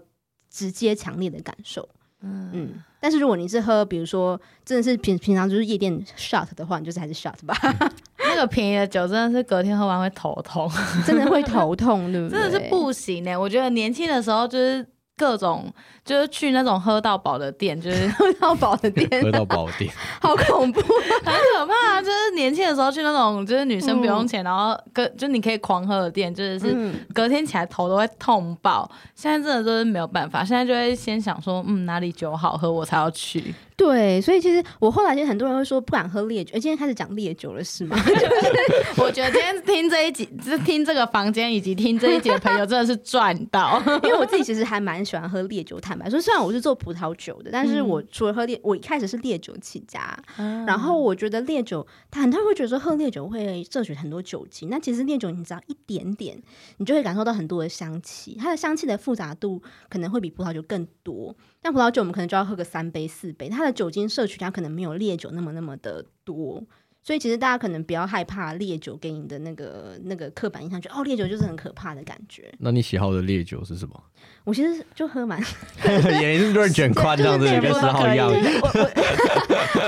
直接强烈的感受。嗯嗯。但是如果你是喝，比如说真的是平平常就是夜店 shot 的话，你就是还是 shot 吧。那个便宜的酒真的是隔天喝完会头痛，真的会头痛，对不对？真的是不行呢、欸。我觉得年轻的时候就是。各种就是去那种喝到饱的店，就是喝到饱的店，喝到饱店，好恐怖，很可怕啊。就是年轻的时候去那种，就是女生不用钱，嗯、然后跟就你可以狂喝的店，就是隔天起来头都会痛爆。现在真的就是没有办法，现在就会先想说，嗯，哪里酒好喝，我才要去。对，所以其实我后来其实很多人会说不敢喝烈酒，哎，今天开始讲烈酒了是吗？我觉得今天听这一集，就是听这个房间以及听这一集的朋友真的是赚到，因为我自己其实还蛮喜欢喝烈酒。坦白说，虽然我是做葡萄酒的，但是我除了喝烈，我一开始是烈酒起家，嗯、然后我觉得烈酒，他很多人会觉得说喝烈酒会摄取很多酒精，那其实烈酒你只要一点点，你就会感受到很多的香气，它的香气的复杂度可能会比葡萄酒更多。但葡萄酒我们可能就要喝个三杯四杯，它的酒精摄取量可能没有烈酒那么那么的多，所以其实大家可能不要害怕烈酒给你的那个那个刻板印象，觉得哦烈酒就是很可怕的感觉。那你喜好的烈酒是什么？我其实就喝蛮，也是润卷宽这样子，跟十号一样。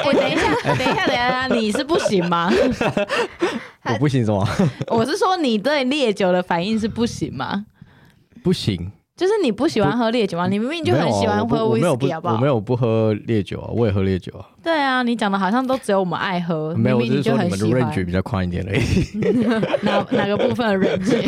我 等一下，等一下，等一下，你是不行吗？我不行什么？我是说你对烈酒的反应是不行吗？不行。就是你不喜欢喝烈酒吗？你明明就很喜欢喝威士忌，好不好？我没有不喝烈酒啊，我也喝烈酒啊。对啊，你讲的好像都只有我们爱喝，没有，明明你就很喜欢。range 比较宽一点而已。哪哪个部分的 range？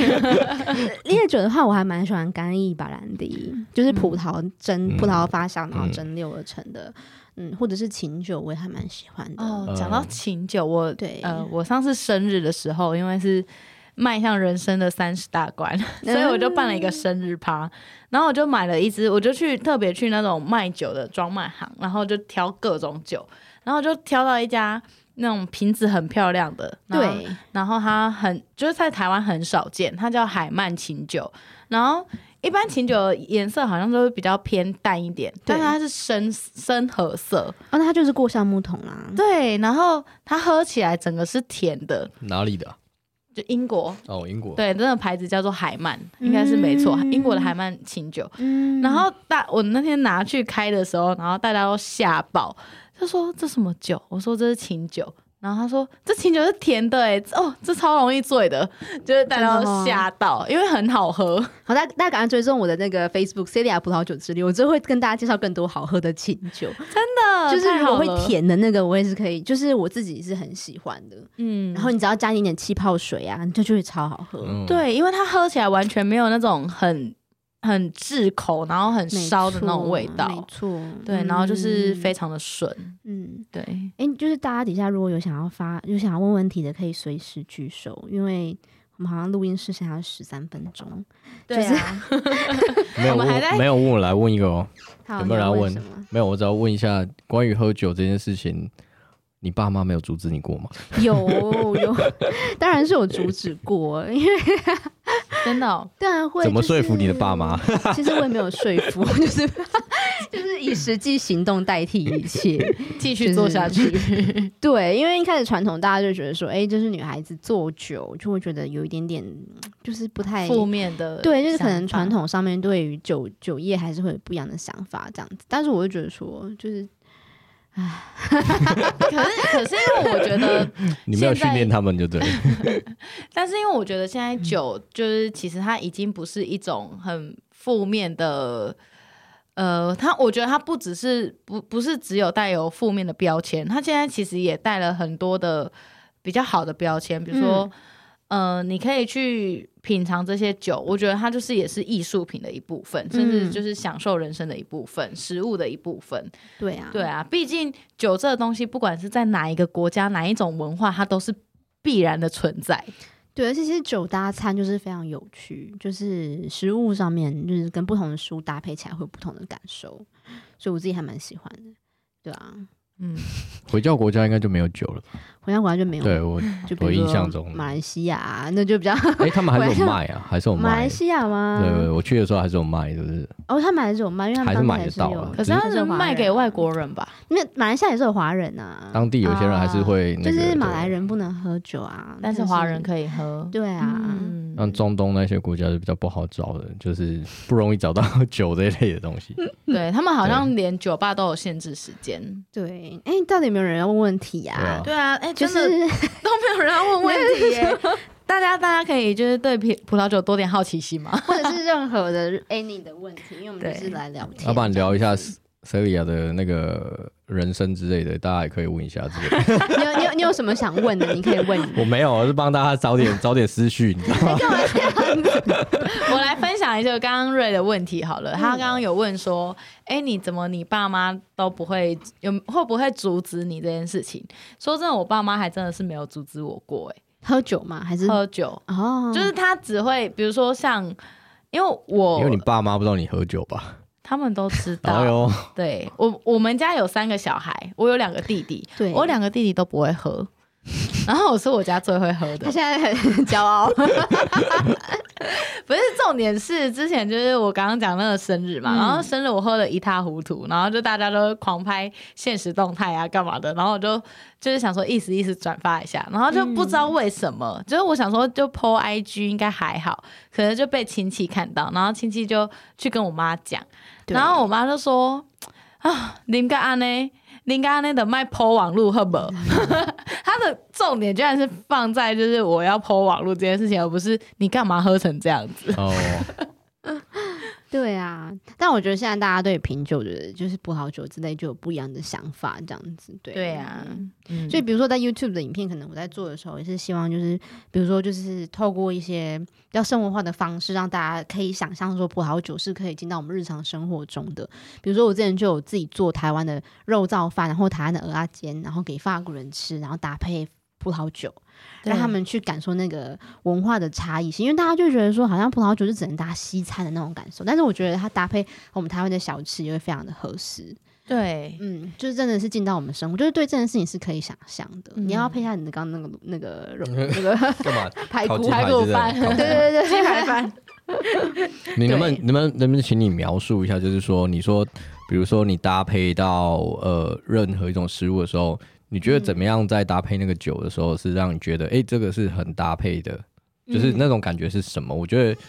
烈酒的话，我还蛮喜欢干邑白兰地，就是葡萄蒸、葡萄发酵然后蒸馏而成的，嗯，或者是琴酒，我也还蛮喜欢的。哦，讲到琴酒，我对呃，我上次生日的时候，因为是。迈向人生的三十大关，所以我就办了一个生日趴，然后我就买了一支，我就去特别去那种卖酒的专卖行，然后就挑各种酒，然后就挑到一家那种瓶子很漂亮的，对，然后它很就是在台湾很少见，它叫海曼琴酒，然后一般琴酒的颜色好像都会比较偏淡一点，但是它是深深褐色，哦，那它就是过橡木桶啦，对，然后它喝起来整个是甜的，哪里的？就英国哦，英国对，那个牌子叫做海曼，应该是没错，英国的海曼清酒。嗯，然后大我那天拿去开的时候，然后大家都吓爆，他说这什么酒？我说这是清酒。然后他说：“这清酒是甜的哎，哦，这超容易醉的，就是大家都吓到，哦、因为很好喝。好，大家大家赶快追踪我的那个 Facebook Celia 葡萄酒之旅，我就会跟大家介绍更多好喝的清酒。真的，就是如果会甜的那个，我也是可以，就是我自己是很喜欢的。嗯，然后你只要加一点点气泡水啊，就就会超好喝。嗯、对，因为它喝起来完全没有那种很。”很炙口，然后很烧的那种味道，没错，对，然后就是非常的顺，嗯，对，哎，就是大家底下如果有想要发，有想要问问题的，可以随时举手，因为我们好像录音室剩下十三分钟，对啊 没有，我们还在没有问我来问一个哦，有没有人要问？没有，我只要问一下关于喝酒这件事情。你爸妈没有阻止你过吗？有有，当然是有阻止过，因为真的、哦，当然会。怎么说服你的爸妈？其实我也没有说服，就是就是以实际行动代替一切，继续做下去。对，因为一开始传统大家就觉得说，哎、欸，就是女孩子做酒就会觉得有一点点，就是不太负面的。对，就是可能传统上面对于酒酒业还是会有不一样的想法这样子。但是我就觉得说，就是。唉，可是可是因为我觉得 你没有训练他们就对。但是因为我觉得现在酒就是其实它已经不是一种很负面的，呃，它我觉得它不只是不不是只有带有负面的标签，它现在其实也带了很多的比较好的标签，比如说。呃，你可以去品尝这些酒，我觉得它就是也是艺术品的一部分，甚至就是享受人生的一部分，食物的一部分。对啊，对啊，毕竟酒这个东西，不管是在哪一个国家、哪一种文化，它都是必然的存在。对，而且其实酒搭餐就是非常有趣，就是食物上面就是跟不同的食物搭配起来会有不同的感受，所以我自己还蛮喜欢的。对啊。嗯，回教国家应该就没有酒了吧？回教国家就没有。对我，就我印象中，马来西亚那就比较。哎，他们还是有卖啊，还是有卖。马来西亚吗？对对，我去的时候还是有卖，是不是？哦，他们还是有卖，因为他们还是买得到。可是他是卖给外国人吧？那马来西亚也是有华人啊。当地有些人还是会，就是马来人不能喝酒啊，但是华人可以喝。对啊，像中东那些国家是比较不好找的，就是不容易找到酒这一类的东西。对他们好像连酒吧都有限制时间。对，哎，到底有没有人？要问问题啊？对啊，哎，就是都没有人要问问题耶。大家，大家可以就是对葡葡萄酒多点好奇心嘛，或者是任何的 any 的问题，因为我们就是来聊天。要不然聊一下 Celia 的那个人生之类的，大家也可以问一下这个。你有你有你有什么想问的？你可以问。我没有，我是帮大家找点找点思绪，你知道吗？我来分享一下刚刚瑞的问题好了。他刚刚有问说，哎，你怎么你爸妈都不会有会不会阻止你这件事情？说真的，我爸妈还真的是没有阻止我过。哎，喝酒吗？还是喝酒？哦，就是他只会比如说像，因为我因为你爸妈不知道你喝酒吧？他们都知道。哎呦，对我我们家有三个小孩，我有两个弟弟，对我两个弟弟都不会喝。然后我是我家最会喝的，他现在很骄傲。不是重点是之前就是我刚刚讲那个生日嘛，嗯、然后生日我喝的一塌糊涂，然后就大家都狂拍现实动态啊干嘛的，然后我就就是想说意思意思转发一下，然后就不知道为什么，嗯、就是我想说就 po IG 应该还好，可能就被亲戚看到，然后亲戚就去跟我妈讲，然后我妈就说啊，你该安呢？你刚刚那个卖 po 网路好不好？他的重点居然是放在就是我要 po 网路这件事情，而不是你干嘛喝成这样子。哦。对啊，但我觉得现在大家对品酒的，就是葡萄酒之类，就有不一样的想法，这样子。对对啊，嗯，所以比如说在 YouTube 的影片，可能我在做的时候，也是希望就是，比如说就是透过一些比较生活化的方式，让大家可以想象说葡萄酒是可以进到我们日常生活中的。比如说我之前就有自己做台湾的肉燥饭，然后台湾的蚵仔煎，然后给法国人吃，然后搭配葡萄酒。让他们去感受那个文化的差异性，因为大家就觉得说，好像葡萄酒就只能搭西餐的那种感受，但是我觉得它搭配我们台湾的小吃也会非常的合适。对，嗯，就是真的是进到我们生活，就是对这件事情是可以想象的。嗯、你要配一下你的刚刚那个那个肉 那个干嘛？排骨排骨饭，对对对，鸡排饭。你能不能能不能能不能请你描述一下，就是说，你说，比如说你搭配到呃任何一种食物的时候。你觉得怎么样在搭配那个酒的时候，是让你觉得，哎、欸，这个是很搭配的，就是那种感觉是什么？嗯、我觉得，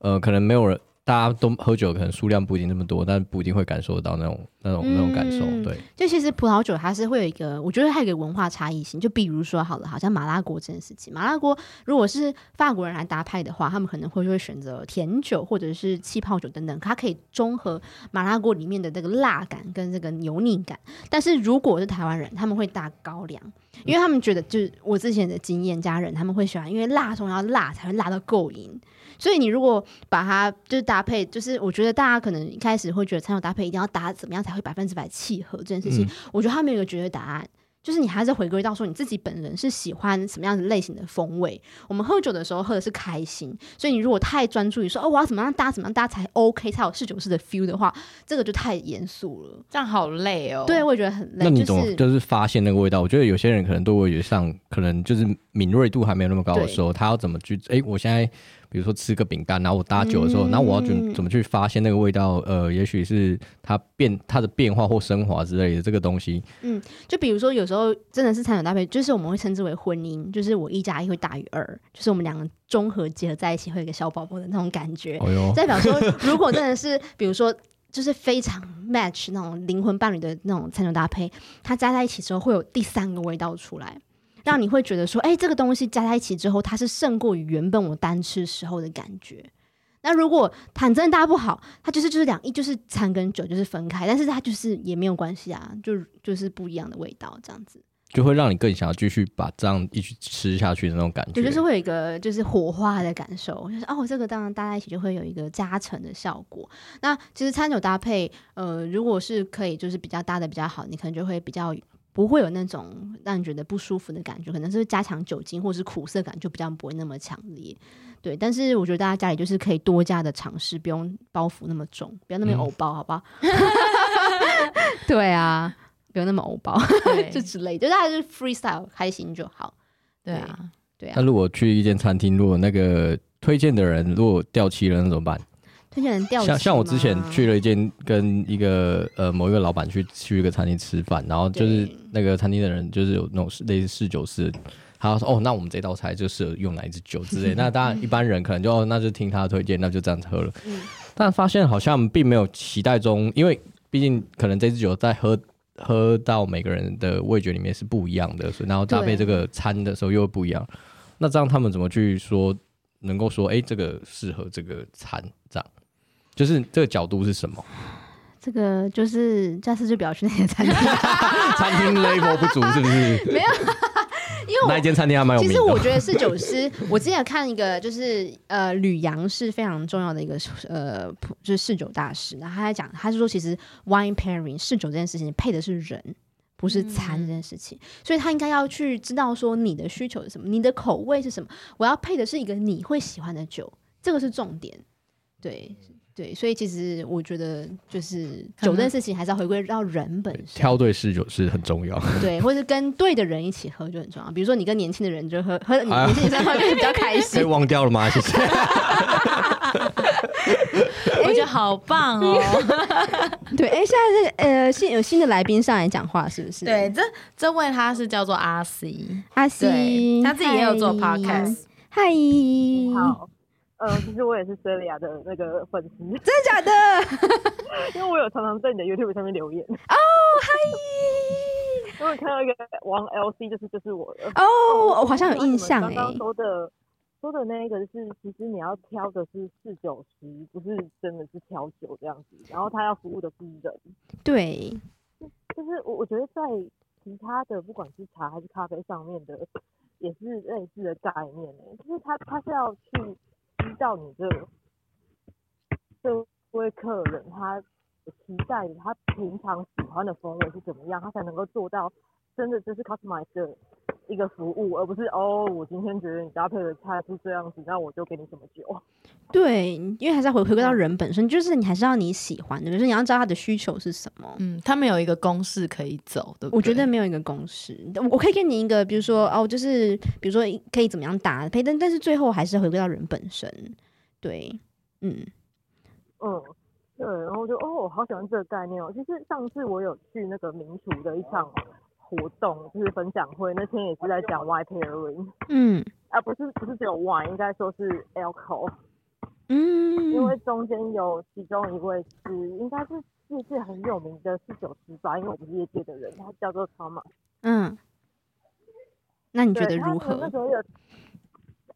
呃，可能没有人。大家都喝酒，可能数量不一定那么多，但不一定会感受到那种、那种、那种感受。对，就其实葡萄酒它是会有一个，我觉得还有一个文化差异性。就比如说好了，好像马拉锅这件事情，马拉锅如果是法国人来搭配的话，他们可能会会选择甜酒或者是气泡酒等等，它可以中和马拉锅里面的那个辣感跟这个油腻感。但是如果是台湾人，他们会搭高粱，因为他们觉得就是我之前的经验，家人他们会喜欢，因为辣中要辣才会辣到够瘾。所以你如果把它就是搭配，就是我觉得大家可能一开始会觉得餐酒搭配一定要搭怎么样才会百分之百契合这件事情，嗯、我觉得他没有一个绝对答案，就是你还是回归到说你自己本人是喜欢什么样子类型的风味。我们喝酒的时候喝的是开心，所以你如果太专注于说哦我要怎么样搭怎么样搭才 OK 才有侍酒师的 feel 的话，这个就太严肃了，这样好累哦。对，我也觉得很累。那你怎么就是发现那个味道？我觉得有些人可能对味觉上可能就是敏锐度还没有那么高的时候，他要怎么去？哎，我现在。比如说吃个饼干，然后我搭酒的时候，嗯、然后我要怎怎么去发现那个味道？呃，也许是它变它的变化或升华之类的这个东西。嗯，就比如说有时候真的是餐酒搭配，就是我们会称之为婚姻，就是我一加一会大于二，就是我们两个综合结合在一起会有一个小宝宝的那种感觉。哦、代表说，如果真的是比如说就是非常 match 那种灵魂伴侣的那种餐酒搭配，它加在一起之后会有第三个味道出来。让你会觉得说，哎、欸，这个东西加在一起之后，它是胜过于原本我单吃时候的感觉。那如果坦真搭不好，它就是就是两一就是餐跟酒就是分开，但是它就是也没有关系啊，就就是不一样的味道这样子。就会让你更想要继续把这样一起吃下去的那种感觉。对，就是会有一个就是火花的感受，就是哦，这个当然搭在一起就会有一个加成的效果。那其实餐酒搭配，呃，如果是可以就是比较搭的比较好，你可能就会比较不会有那种让你觉得不舒服的感觉，可能是加强酒精或是苦涩感就比较不会那么强烈。对，但是我觉得大家家里就是可以多加的尝试，不用包袱那么重，不要那么偶包，好不好？对啊，不要那么偶包，就之类，就大家就 freestyle 开心就好。对啊，对啊。那如果去一间餐厅，如果那个推荐的人如果掉漆了，那怎么办？推荐人掉？像像我之前去了一间跟一个呃某一个老板去去一个餐厅吃饭，然后就是那个餐厅的人就是有那种类似试酒师。他说：“哦，那我们这道菜就适合用哪一支酒之类。那当然，一般人可能就哦，那就听他的推荐，那就这样子喝了。嗯、但发现好像并没有期待中，因为毕竟可能这支酒在喝喝到每个人的味觉里面是不一样的，所以然后搭配这个餐的时候又不一样。那这样他们怎么去说能够说，哎、欸，这个适合这个餐？这样就是这个角度是什么？这个就是下次就不要去那些餐厅，餐厅 level 不足是不是？没有。”因为那一间餐厅还蛮有名。其实我觉得侍酒师，我之前看一个，就是呃，吕阳是非常重要的一个呃，就是侍酒大师。然后他在讲，他是说，其实 wine pairing 侍酒这件事情配的是人，不是餐这件事情。嗯、所以他应该要去知道说你的需求是什么，你的口味是什么。我要配的是一个你会喜欢的酒，这个是重点。对。对，所以其实我觉得就是酒这件事情还是要回归到人本身，挑对侍酒是很重要。对，或是跟对的人一起喝就很重要。比如说你跟年轻的人就喝，喝 年轻女生喝就比较开心。被忘掉了吗？谢谢。我觉得好棒哦。对，哎，现在是呃新有新的来宾上来讲话，是不是？对，这这位他是叫做阿 C，阿 C，他自己也有做 podcast。嗨，好。呃，其实我也是 Celia 的那个粉丝，真的假的？因为我有常常在你的 YouTube 上面留言。哦，嗨！我有看到一个王 LC，就是就是我的。哦，我好像有印象哎。刚刚说的说的那一个是，其实你要挑的是四九十，不是真的是调酒这样子。然后他要服务的是人。对。就是我我觉得在其他的不管是茶还是咖啡上面的，也是类似的概念哎，就是他他是要去。知道你这这位客人他期待他平常喜欢的风味是怎么样，他才能够做到真的就是 customize 的一个服务，而不是哦，我今天觉得你搭配的菜是这样子，那我就给你什么酒。对，因为还是要回回归到人本身，就是你还是要你喜欢的，就是你要知道他的需求是什么。嗯，他没有一个公式可以走的。我觉得没有一个公式，我可以给你一个，比如说哦，就是比如说可以怎么样搭配，但但是最后还是回归到人本身。对，嗯嗯，对，然后就哦，我好喜欢这个概念哦。其实上次我有去那个名厨的一场活动，就是分享会，那天也是在讲 wine pairing，嗯，啊，不是不是只有 wine，应该说是 alcohol，嗯，因为中间有其中一位是应该是业界很有名的侍酒师吧，因为我们是业界的人，他叫做 Thomas，嗯，那你觉得如何？那时候有，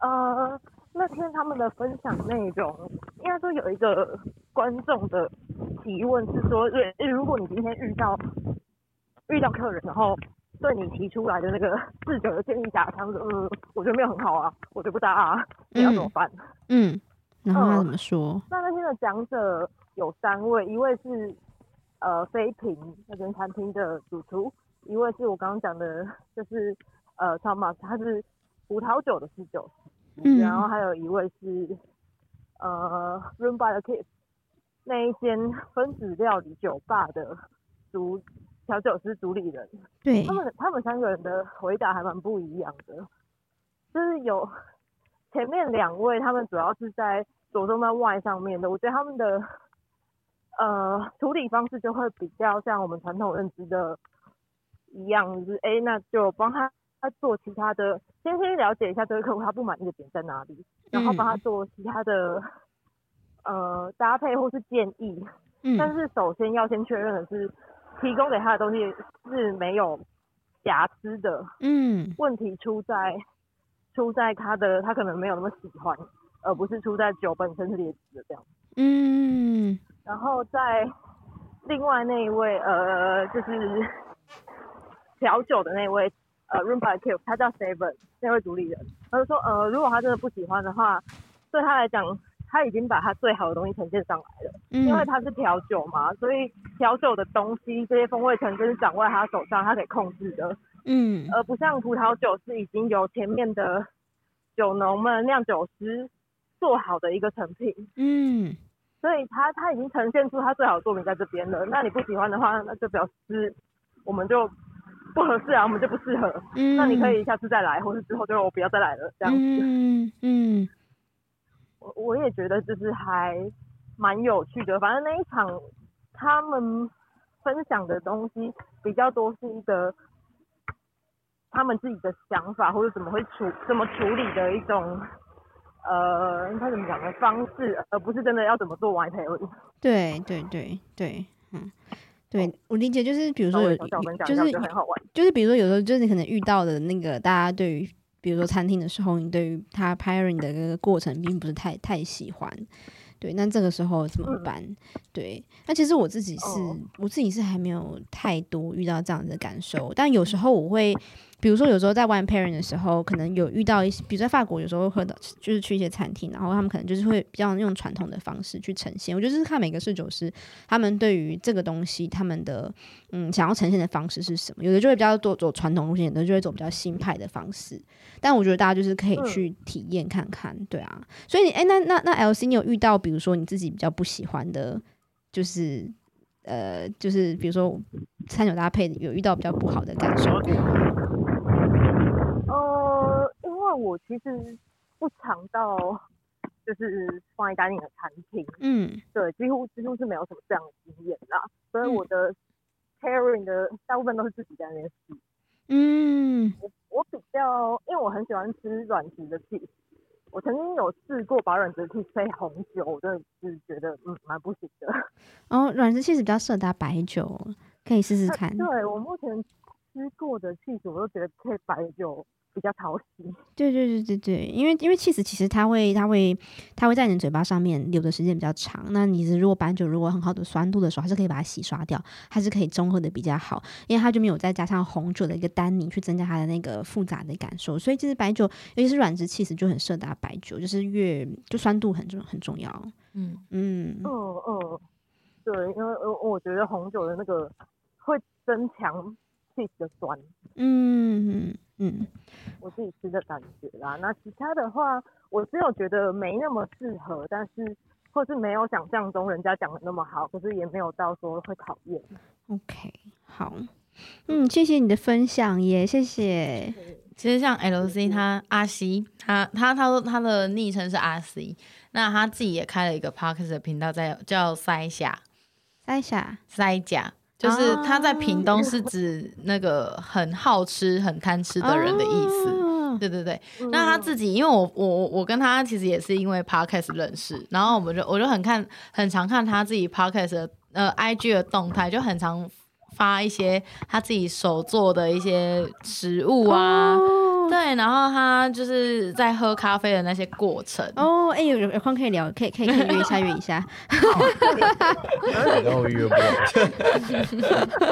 呃。那天他们的分享内容，应该说有一个观众的提问是说，对，如果你今天遇到遇到客人，然后对你提出来的那个侍酒的建议打枪，嗯，我觉得没有很好啊，我觉得不搭啊，你要怎么办？嗯，然后他怎么说？嗯、那那天的讲者有三位，一位是呃飞平那间餐厅的主厨，一位是我刚刚讲的，就是呃 Thomas，他是葡萄酒的侍酒。嗯，然后还有一位是，呃，Room by the Kiss 那一间分子料理酒吧的主调酒师主理人，对，他们他们三个人的回答还蛮不一样的，就是有前面两位他们主要是在着重在外上面的，我觉得他们的呃处理方式就会比较像我们传统认知的一样，就是哎，那就帮他。他做其他的，先先了解一下这个客户他不满意的点在哪里，然后帮他做其他的、嗯、呃搭配或是建议。嗯，但是首先要先确认的是，提供给他的东西是没有瑕疵的。嗯，问题出在出在他的他可能没有那么喜欢，而不是出在酒本身是劣质的这样。嗯，然后在另外那一位呃就是调酒的那位。呃 Room by Cube，他叫 Seven 那位主理人，他就说呃如果他真的不喜欢的话，对他来讲他已经把他最好的东西呈现上来了，嗯、因为他是调酒嘛，所以调酒的东西这些风味层就是掌握在他手上，他可以控制的，嗯，而不像葡萄酒是已经由前面的酒农们酿酒师做好的一个成品，嗯。所以他他已经呈现出他最好的作品在这边了。那你不喜欢的话，那就表示我们就不合适啊，我们就不适合。嗯。那你可以下次再来，或是之后就我不要再来了这样子。嗯嗯。我我也觉得就是还蛮有趣的。反正那一场他们分享的东西比较多是一个他们自己的想法，或者怎么会处怎么处理的一种。呃，应该怎么讲的方式，而不是真的要怎么做 wine pairing。对对对对，嗯，对我理解就是，比如说有，就是就很好玩，就是比如说有时候就是你可能遇到的那个大家对于，比如说餐厅的时候，你对于他 pairing 的那个过程并不是太太喜欢，对，那这个时候怎么办？嗯、对，那其实我自己是、哦、我自己是还没有太多遇到这样的感受，但有时候我会。比如说，有时候在 wine pairing 的时候，可能有遇到一些，比如在法国，有时候会喝到，就是去一些餐厅，然后他们可能就是会比较用传统的方式去呈现。我觉得是看每个侍酒师他们对于这个东西，他们的嗯想要呈现的方式是什么。有的就会比较多走传统路线，有的就会走比较新派的方式。但我觉得大家就是可以去体验看看，嗯、对啊。所以，哎、欸，那那那 LC，你有遇到比如说你自己比较不喜欢的，就是呃，就是比如说餐酒搭配有遇到比较不好的感受？我其实不常到，就是放在单宁的餐厅，嗯，对，几乎几乎是没有什么这样的经验啦。所以我的 pairing 的大部分都是自己在那边试。嗯，我我比较，因为我很喜欢吃软质的 cheese，我曾经有试过把软质 cheese 配红酒，我真的是觉得嗯蛮不行的。哦，软质 cheese 比较适合搭白酒，可以试试看。对，我目前吃过的 cheese，我都觉得配白酒。比较讨喜，对对对对对，因为因为起司其实它会它会它会在你的嘴巴上面留的时间比较长。那你是如果白酒如果很好的酸度的时候，还是可以把它洗刷掉，还是可以中和的比较好，因为它就没有再加上红酒的一个单宁去增加它的那个复杂的感受。所以其实白酒，尤其是软质起司就很适合搭白酒，就是越就酸度很重很重要。嗯嗯嗯嗯，对，因为我觉得红酒的那个会增强起司的酸。嗯。嗯，我自己吃的感觉啦。那其他的话，我只有觉得没那么适合，但是或是没有想象中人家讲的那么好，可是也没有到说会讨厌。OK，好，嗯，谢谢你的分享耶，谢谢。其实像 LC 他阿西，他他他说他的昵称是阿 C，那他自己也开了一个 Podcast 的频道，在叫塞下塞下塞甲。就是他在屏东是指那个很好吃、很贪吃的人的意思。哦、对对对，那他自己，因为我我我跟他其实也是因为 podcast 认识，然后我们就我就很看很常看他自己 podcast 的呃 IG 的动态，就很常发一些他自己手做的一些食物啊。哦对，然后他就是在喝咖啡的那些过程哦，哎，有有有空可以聊，可以可以可以约一下约一下，然后约不到，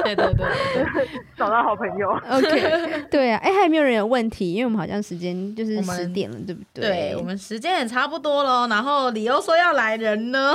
对 对对，找到好朋友，OK，对啊，哎，还有没有人有问题？因为我们好像时间就是十点了，对不对？对，我们时间也差不多了，然后你又说要来人呢，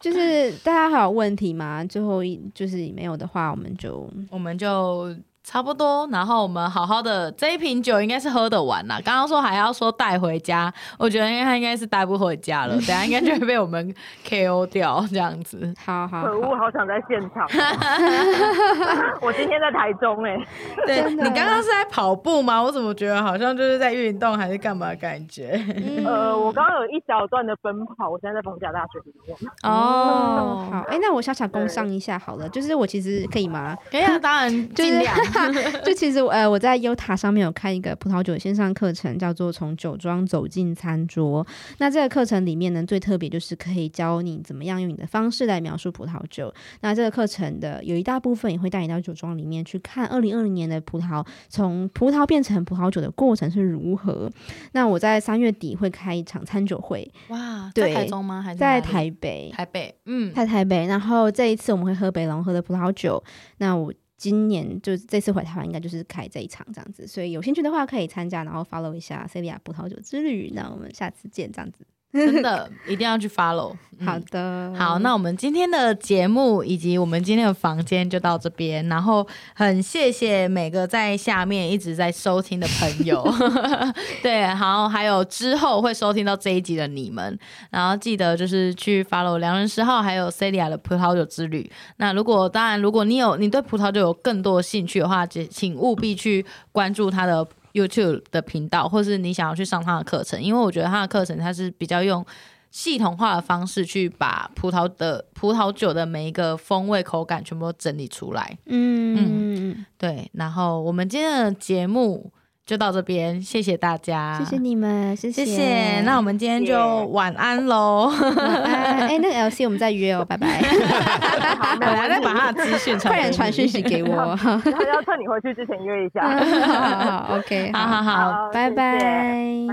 就是大家还有问题吗？最后一就是没有的话，我们就我们就。差不多，然后我们好好的这一瓶酒应该是喝得完啦。刚刚说还要说带回家，我觉得应该他应该是带不回家了，等下应该就会被我们 KO 掉这样子。好好，可恶，好想在现场。我今天在台中哎、欸。对，你刚刚是在跑步吗？我怎么觉得好像就是在运动还是干嘛感觉？呃，我刚刚有一小段的奔跑，我现在在逢甲大学里面。哦，好，哎，那我小小工商一下好了，就是我其实可以吗？可以啊，当然尽量。就 其实呃，我在 Yota 上面有开一个葡萄酒线上课程，叫做从酒庄走进餐桌。那这个课程里面呢，最特别就是可以教你怎么样用你的方式来描述葡萄酒。那这个课程的有一大部分也会带你到酒庄里面去看，二零二零年的葡萄从葡萄变成葡萄酒的过程是如何。那我在三月底会开一场餐酒会。哇，对，在台中吗？还是在台北？台北，嗯，在台北。然后这一次我们会喝北龙喝的葡萄酒。那我。今年就是这次回台湾，应该就是开这一场这样子，所以有兴趣的话可以参加，然后 follow 一下 Celia 葡萄酒之旅。那我们下次见，这样子。真的一定要去 follow。好的，好，那我们今天的节目以及我们今天的房间就到这边，然后很谢谢每个在下面一直在收听的朋友，对，好，还有之后会收听到这一集的你们，然后记得就是去 follow 良人十号还有 Celia 的葡萄酒之旅。那如果当然，如果你有你对葡萄酒有更多的兴趣的话，请请务必去关注他的。YouTube 的频道，或是你想要去上他的课程，因为我觉得他的课程他是比较用系统化的方式去把葡萄的葡萄酒的每一个风味口感全部都整理出来。嗯嗯，对。然后我们今天的节目。就到这边，谢谢大家，谢谢你们，谢谢。谢谢，那我们今天就晚安喽。晚安。哎，那个 LC 我们再约哦，拜拜。好，我还在把他的资讯快点传讯息给我。要趁你回去之前约一下。好好好，OK，好好好，拜拜，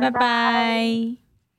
拜拜。